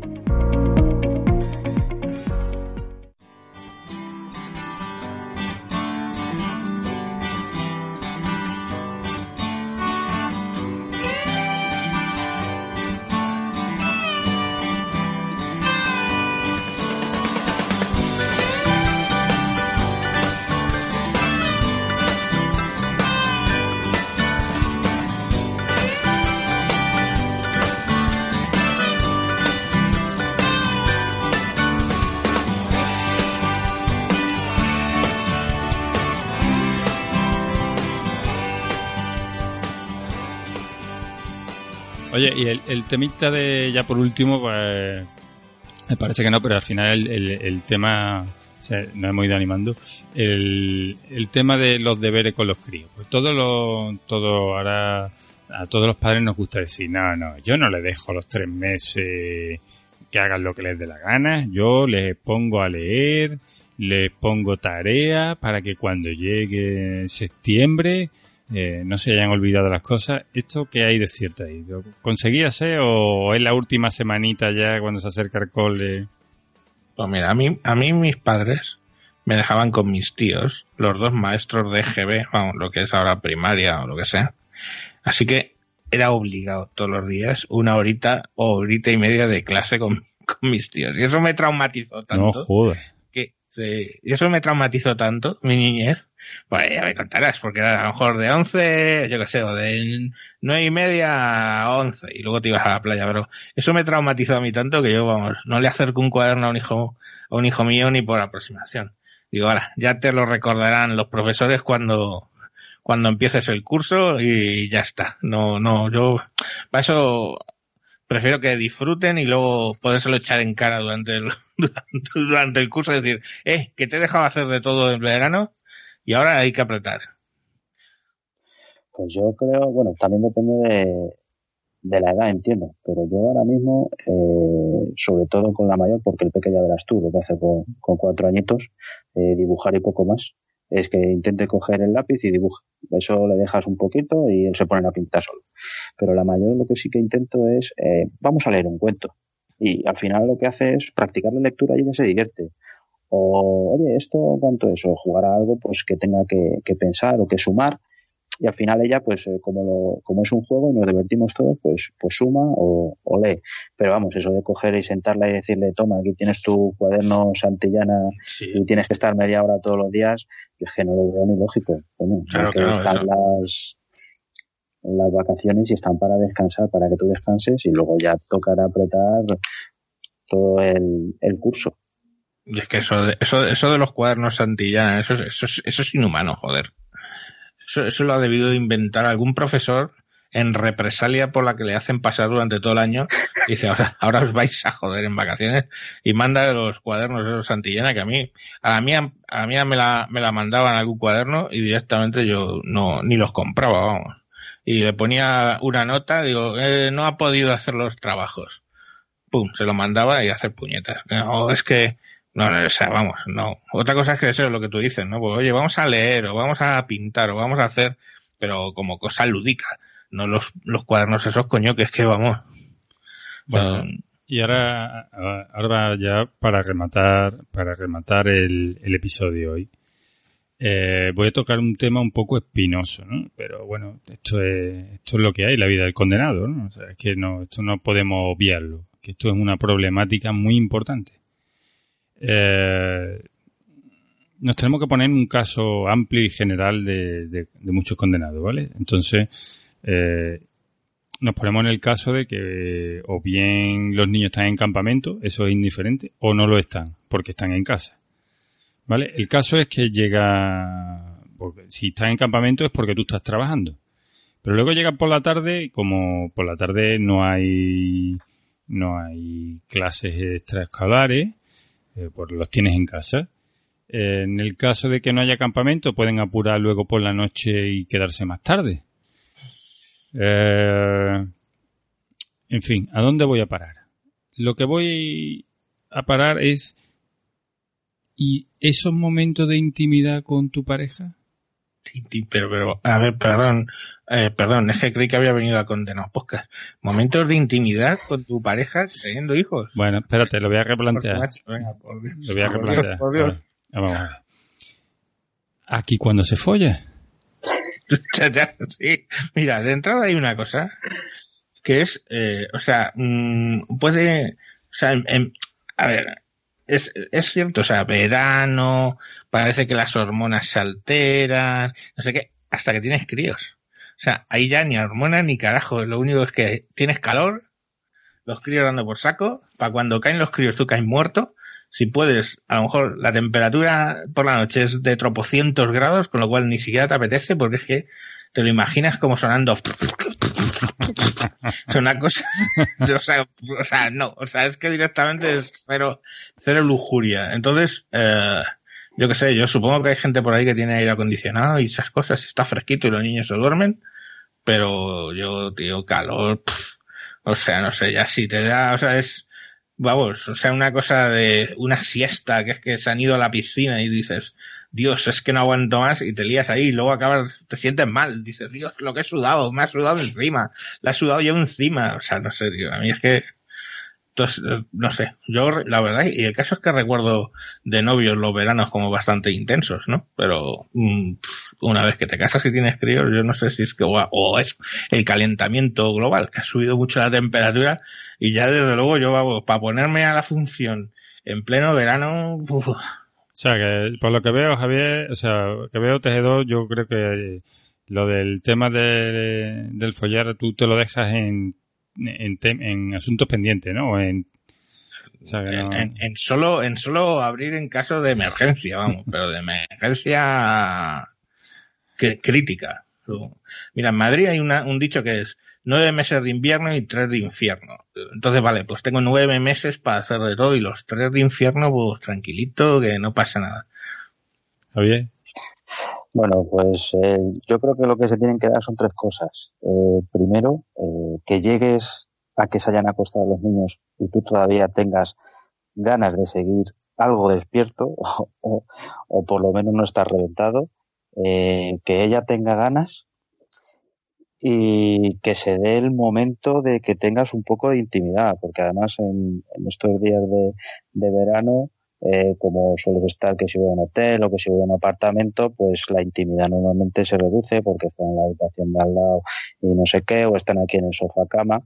Temita de, ya por último, pues, me parece que no, pero al final el, el, el tema, o sea, nos hemos ido animando, el, el tema de los deberes con los críos. Pues todo lo, todo ahora, a todos los padres nos gusta decir, no, no, yo no le dejo los tres meses que hagan lo que les dé la gana, yo les pongo a leer, les pongo tarea para que cuando llegue septiembre eh, no se hayan olvidado las cosas. ¿Esto qué hay de cierto ahí? ¿Lo ¿Conseguíase o es la última semanita ya cuando se acerca el cole? Pues mira, a mí, a mí mis padres me dejaban con mis tíos, los dos maestros de EGB, vamos, lo que es ahora primaria o lo que sea. Así que era obligado todos los días una horita o horita y media de clase con, con mis tíos. Y eso me traumatizó tanto. No jodas. que sí, y eso me traumatizó tanto, mi niñez. Pues ya me contarás, porque era a lo mejor de 11, yo qué sé, o de 9 y media a 11, y luego te ibas a la playa, pero eso me traumatizó a mí tanto que yo, vamos, no le acerco un cuaderno a un hijo, a un hijo mío ni por aproximación. Digo, ahora, ya te lo recordarán los profesores cuando, cuando empieces el curso y ya está. No, no, yo, para eso prefiero que disfruten y luego podérselo echar en cara durante el, [laughs] durante el curso y decir, eh, que te he dejado hacer de todo el verano y ahora hay que apretar. Pues yo creo, bueno, también depende de, de la edad entiendo, pero yo ahora mismo, eh, sobre todo con la mayor, porque el pequeño ya verás tú lo que hace con, cuatro añitos, eh, dibujar y poco más, es que intente coger el lápiz y dibuja. Eso le dejas un poquito y él se pone a pintar solo. Pero la mayor lo que sí que intento es, eh, vamos a leer un cuento. Y al final lo que hace es practicar la lectura y ella se divierte. O, oye, ¿esto cuánto es? O jugar a algo pues que tenga que, que pensar o que sumar. Y al final ella pues eh, como lo, como es un juego y nos divertimos todos pues pues suma o, lee. Pero vamos eso de coger y sentarla y decirle toma aquí tienes tu cuaderno santillana y tienes que estar media hora todos los días es que no lo veo ni lógico coño. Claro, que están las las vacaciones y están para descansar para que tú descanses y luego ya tocará apretar todo el, el curso y es que eso de, eso, eso de los cuadernos Santillana, eso, eso, eso es inhumano, joder. Eso, lo ha debido de inventar algún profesor en represalia por la que le hacen pasar durante todo el año. Dice, ahora, ahora os vais a joder en vacaciones y manda los cuadernos de los Santillana que a mí, a la mía, a la me la, me la mandaban algún cuaderno y directamente yo no, ni los compraba, vamos. Y le ponía una nota, digo, eh, no ha podido hacer los trabajos. Pum, se lo mandaba y hacer puñetas. No, es que, no, o sea, vamos, no. Otra cosa es que eso es lo que tú dices, ¿no? Pues oye, vamos a leer, o vamos a pintar, o vamos a hacer, pero como cosa lúdica, no los, los cuadernos esos, coño, que es que vamos. Bueno, y ahora, ahora ya para rematar, para rematar el, el episodio hoy, eh, voy a tocar un tema un poco espinoso, ¿no? Pero bueno, esto es, esto es lo que hay, la vida del condenado, ¿no? O sea, es que no, esto no podemos obviarlo, que esto es una problemática muy importante eh, nos tenemos que poner en un caso amplio y general de, muchos condenados, ¿vale? Entonces, eh, nos ponemos en el caso de que o bien los niños están en campamento, eso es indiferente, o no lo están, porque están en casa. ¿Vale? El caso es que llega, si están en campamento es porque tú estás trabajando. Pero luego llegan por la tarde, y como por la tarde no hay, no hay clases extraescolares, eh, pues los tienes en casa. en el caso de que no haya campamento, pueden apurar luego por la noche y quedarse más tarde. Eh, en fin, ¿a dónde voy a parar? Lo que voy a parar es ¿y esos momentos de intimidad con tu pareja? Pero, pero, a ver, perdón, eh, perdón, es que creí que había venido a condenar podcast. Momentos de intimidad con tu pareja teniendo hijos. Bueno, espérate, lo voy a replantear. Lo voy a replantear. Por Dios, Vamos a ver. Aquí cuando se folla. [laughs] sí. Mira, de entrada hay una cosa que es, eh, o sea, mm, puede, o sea, a ver, es, es cierto, o sea, verano, parece que las hormonas se alteran, no sé qué, hasta que tienes críos. O sea, ahí ya ni hormonas ni carajo, lo único es que tienes calor, los críos dando por saco, para cuando caen los críos tú caes muerto, si puedes, a lo mejor la temperatura por la noche es de tropocientos grados, con lo cual ni siquiera te apetece porque es que te lo imaginas como sonando [laughs] es una cosa, o sea, o sea, no, o sea, es que directamente es cero, cero lujuria. Entonces, eh, yo qué sé, yo supongo que hay gente por ahí que tiene aire acondicionado y esas cosas, está fresquito y los niños se duermen, pero yo, tío, calor, o sea, no sé, ya si te da, o sea, es, vamos, o sea, una cosa de una siesta, que es que se han ido a la piscina y dices, Dios, es que no aguanto más y te lías ahí y luego acabas, te sientes mal, dices, Dios, lo que he sudado, me ha sudado encima, la he sudado yo encima, o sea, no sé, tío, a mí es que entonces, eh, no sé, yo la verdad, y el caso es que recuerdo de novios los veranos como bastante intensos, ¿no? Pero mm, una vez que te casas y tienes críos, yo no sé si es que o, es el calentamiento global, que ha subido mucho la temperatura y ya desde luego yo, para ponerme a la función en pleno verano... O sea, que por lo que veo, Javier, o sea, que veo Tejedor, yo creo que lo del tema de, del follar tú te lo dejas en en, en asuntos pendientes, ¿no? En, en, solo en solo abrir en caso de emergencia, vamos, pero de emergencia crítica. Mira, en Madrid hay una, un dicho que es nueve meses de invierno y tres de infierno. Entonces, vale, pues tengo nueve meses para hacer de todo y los tres de infierno, pues tranquilito, que no pasa nada. bien? Bueno, pues eh, yo creo que lo que se tienen que dar son tres cosas. Eh, primero, eh, que llegues a que se hayan acostado los niños y tú todavía tengas ganas de seguir algo despierto [laughs] o, o, por lo menos no estar reventado, eh, que ella tenga ganas y que se dé el momento de que tengas un poco de intimidad, porque además en, estos días de, verano eh, como suele estar que si voy a un hotel o que si voy a un apartamento, pues la intimidad normalmente se reduce porque están en la habitación de al lado y no sé qué, o están aquí en el sofá cama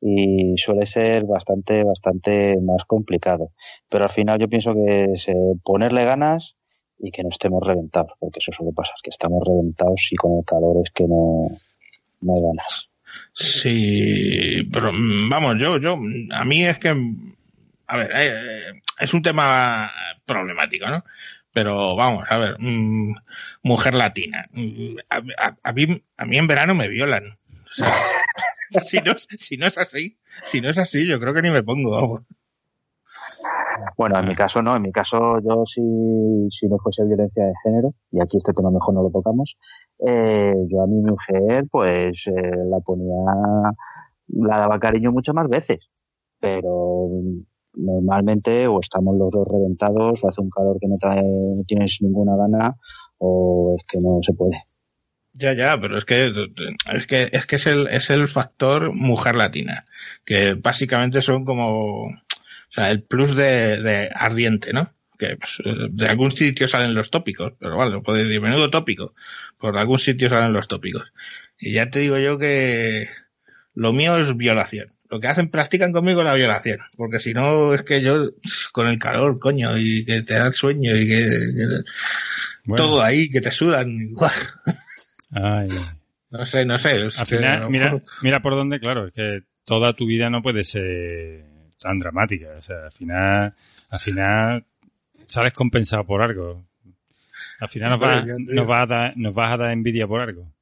y suele ser bastante, bastante más complicado. Pero al final yo pienso que es ponerle ganas y que no estemos reventados, porque eso suele pasar, que estamos reventados y con el calor es que no, no hay ganas. Sí, pero mm, vamos, yo, yo, a mí es que a ver, eh, es un tema problemático, ¿no? Pero vamos, a ver, mm, mujer latina. Mm, a, a, mí, a mí en verano me violan. O sea, [laughs] si, no, si no es así, si no es así, yo creo que ni me pongo. Vamos. Bueno, en mi caso no, en mi caso yo si, si no fuese violencia de género, y aquí este tema mejor no lo tocamos, eh, yo a mi mujer pues eh, la ponía, la daba cariño muchas más veces, pero normalmente o estamos los dos reventados o hace un calor que no, trae, tienes ninguna gana o es que no se puede. Ya, ya, pero es que es que es que es el es el factor mujer latina, que básicamente son como o sea, el plus de ardiente, ¿no? Que pues, de algún sitio salen los tópicos, pero vale, puede decir menudo tópico, por algún sitio salen los tópicos. Y ya te digo yo que lo mío es violación lo que hacen, practican conmigo la violación, porque si no es que yo, con el calor, coño, y que te da el sueño y que, que bueno. todo ahí, que te sudan. Ay. No sé, no sé. Al final, no mira, mira por dónde, claro, es que toda tu vida no puede ser tan dramática. O sea, al final, al final sales compensado por algo. Al final nos, va, nos, va a dar, nos vas a dar envidia por algo.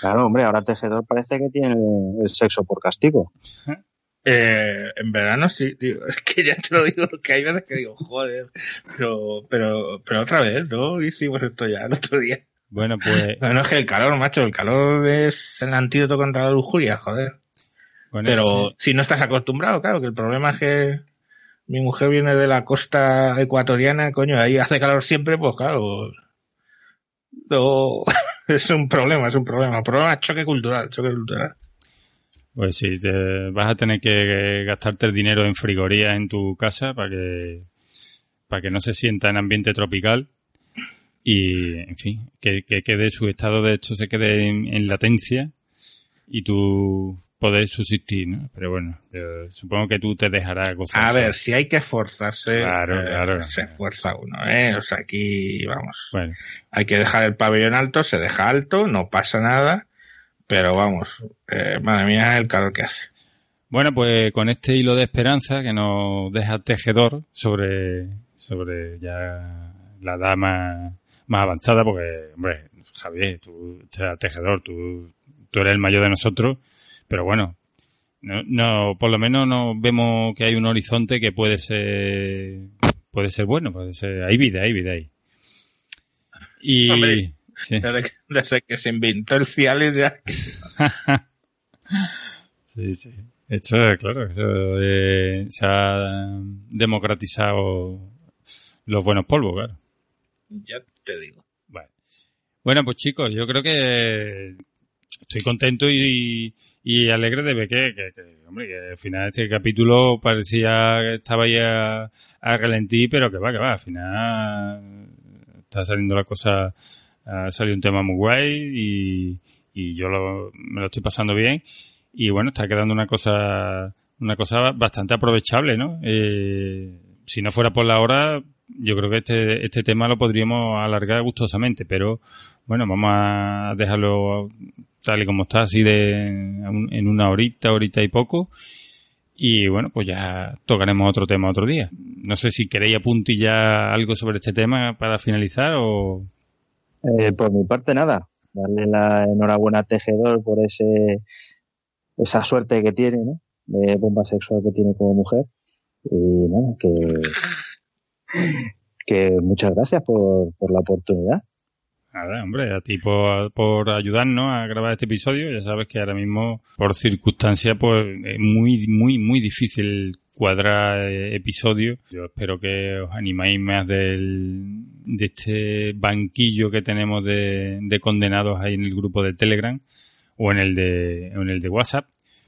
Claro, hombre, ahora Tejedor parece que tiene el sexo por castigo. [laughs] Eh, en verano sí, digo, [laughs] es que ya te lo digo, que hay veces que digo, joder, pero, pero, pero otra vez, ¿no? Hicimos esto ya el otro día. Bueno, pues. [laughs] Bueno, es que el calor, macho, el calor es el antídoto contra la lujuria, joder. Bueno, pero sí. si no estás acostumbrado, claro, que el problema es que mi mujer viene de la costa ecuatoriana, coño, ahí hace calor siempre, pues claro. [laughs] Es un problema, es un problema. Un problema choque cultural, choque cultural. Pues sí, te vas a tener que gastarte el dinero en frigoría en tu casa para que, para que no se sienta en ambiente tropical y, en fin, que, que quede su estado de hecho se quede en, en latencia y tú poder subsistir, ¿no? Pero bueno, yo supongo que tú te dejarás gozar. A ver, si hay que esforzarse, claro, eh, claro. se esfuerza uno, ¿eh? O sea, aquí, vamos, Bueno, hay que dejar el pabellón alto, se deja alto, no pasa nada, pero vamos, eh, madre mía, el calor que hace. bueno, pues con este hilo de esperanza que nos deja tejedor sobre, sobre ya la edad más, más avanzada, porque, hombre, Javier, tú, o sea, tejedor, tú, tú eres el mayor de nosotros, pero bueno, no, no, por lo menos no vemos que hay un horizonte que puede ser, puede ser bueno, puede ser, hay vida, hay vida ahí. Y, Hombre, sí. Desde, que, desde que se inventó el Cialis ya... [laughs] sí, sí. Eso, claro, eso, eh, se ha democratizado los buenos polvos, claro. Ya te digo. Bueno. bueno, pues chicos, yo creo que estoy contento y, y alegre de ver que, que, que, hombre, que al final este capítulo parecía que estaba ya a ralentí, pero que va, que va, al final está saliendo la cosa, ha salido un tema muy guay y, y yo lo, me lo estoy pasando bien y bueno, está quedando una cosa, una cosa bastante aprovechable, ¿no? Eh, si no fuera por la hora, yo creo que este, este tema lo podríamos alargar gustosamente, pero bueno, vamos a dejarlo tal y como está, así de en una horita, horita y poco. Y bueno, pues ya tocaremos otro tema otro día. No sé si queréis apuntillar algo sobre este tema para finalizar o... Eh, por mi parte, nada. Darle la enhorabuena a Tejedor por ese esa suerte que tiene, ¿no? De bomba sexual que tiene como mujer. Y nada, que, que muchas gracias por, por la oportunidad. Nada, hombre, a ti por, por ayudarnos a grabar este episodio. Ya sabes que ahora mismo, por circunstancias, pues es muy, muy, muy difícil cuadrar eh, episodios. Yo espero que os animéis más del, de este banquillo que tenemos de, de condenados ahí en el grupo de Telegram o en el de, en el de WhatsApp.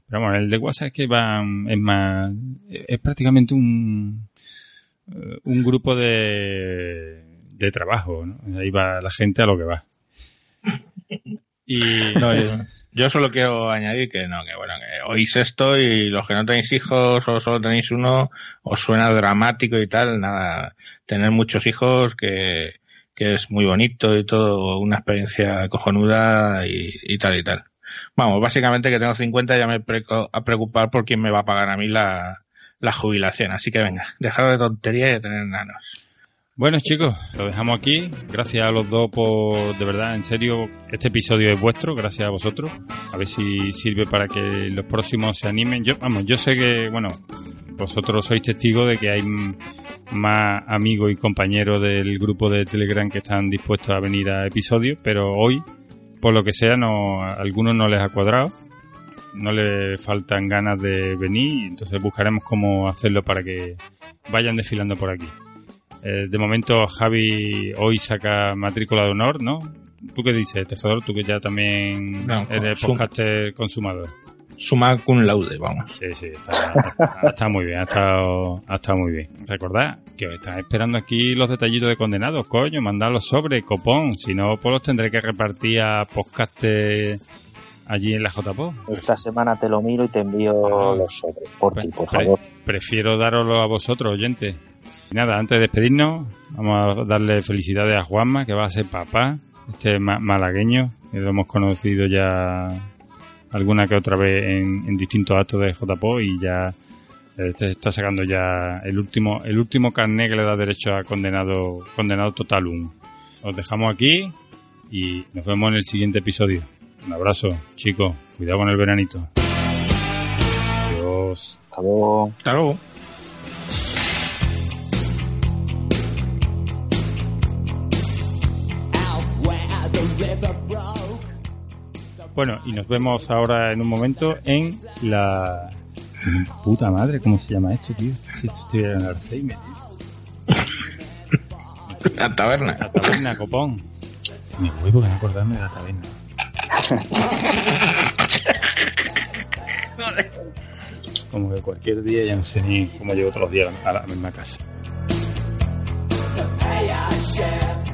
Pero bueno, el de WhatsApp es que va, es más, es prácticamente un, eh, un grupo de, de trabajo, ¿no? Ahí va la gente a lo que va. Y [laughs] No, yo, yo solo quiero añadir que no, que bueno, que oís esto y los que no tenéis hijos o solo tenéis uno, os suena dramático y tal, nada, tener muchos hijos que, que es muy bonito y todo, una experiencia cojonuda y, y tal y tal. Vamos, básicamente que tengo 50 ya me preco- a preocupar por quién me va a pagar a mí la, la jubilación. Así que venga, dejad de tontería y de tener nanos. Bueno chicos, lo dejamos aquí. Gracias a los dos por, de verdad, en serio, este episodio es vuestro, gracias a vosotros. A ver si sirve para que los próximos se animen. Yo, vamos, yo sé que, bueno, vosotros sois testigos de que hay más amigos y compañeros del grupo de Telegram que están dispuestos a venir a episodios, pero hoy, por lo que sea, no, a algunos no les ha cuadrado. No les faltan ganas de venir, entonces buscaremos cómo hacerlo para que vayan desfilando por aquí. Eh, de momento Javi hoy saca matrícula de honor, ¿no? ¿Tú qué dices, Tejedor? Tú que ya también No, eres sum- podcaster consumador. Suma cum laude, vamos. Sí, sí, está, está- está muy bien, ha estado, ha estado muy bien. Recordad que os están esperando aquí los detallitos de condenados, coño, mandadlos sobre, copón. Si no, pues los tendré que repartir a podcaster allí en la JPO. Esta semana te lo miro y te envío Ah. los sobres. Por ti, por Pre- favor. Prefiero daroslo a vosotros, oyentes. Y nada, antes de despedirnos, vamos a darle felicidades a Juanma, que va a ser papá, este ma- malagueño, que lo hemos conocido ya alguna que otra vez en, en distintos actos de JPO y ya este está sacando ya el último el último carné que le da derecho a condenado condenado total 1. Os dejamos aquí y nos vemos en el siguiente episodio. Un abrazo, chicos. Cuidado con el veranito. Adiós. Hasta luego. Hasta luego. Bueno, y nos vemos ahora en un momento en la... Puta madre, ¿cómo se llama esto, tío? Si estoy en Alzheimer, tío. [laughs] La taberna. La taberna, copón. Me voy porque no acordarme de la taberna. Como que cualquier día ya no sé ni cómo llego todos los días a la misma casa. pay our share.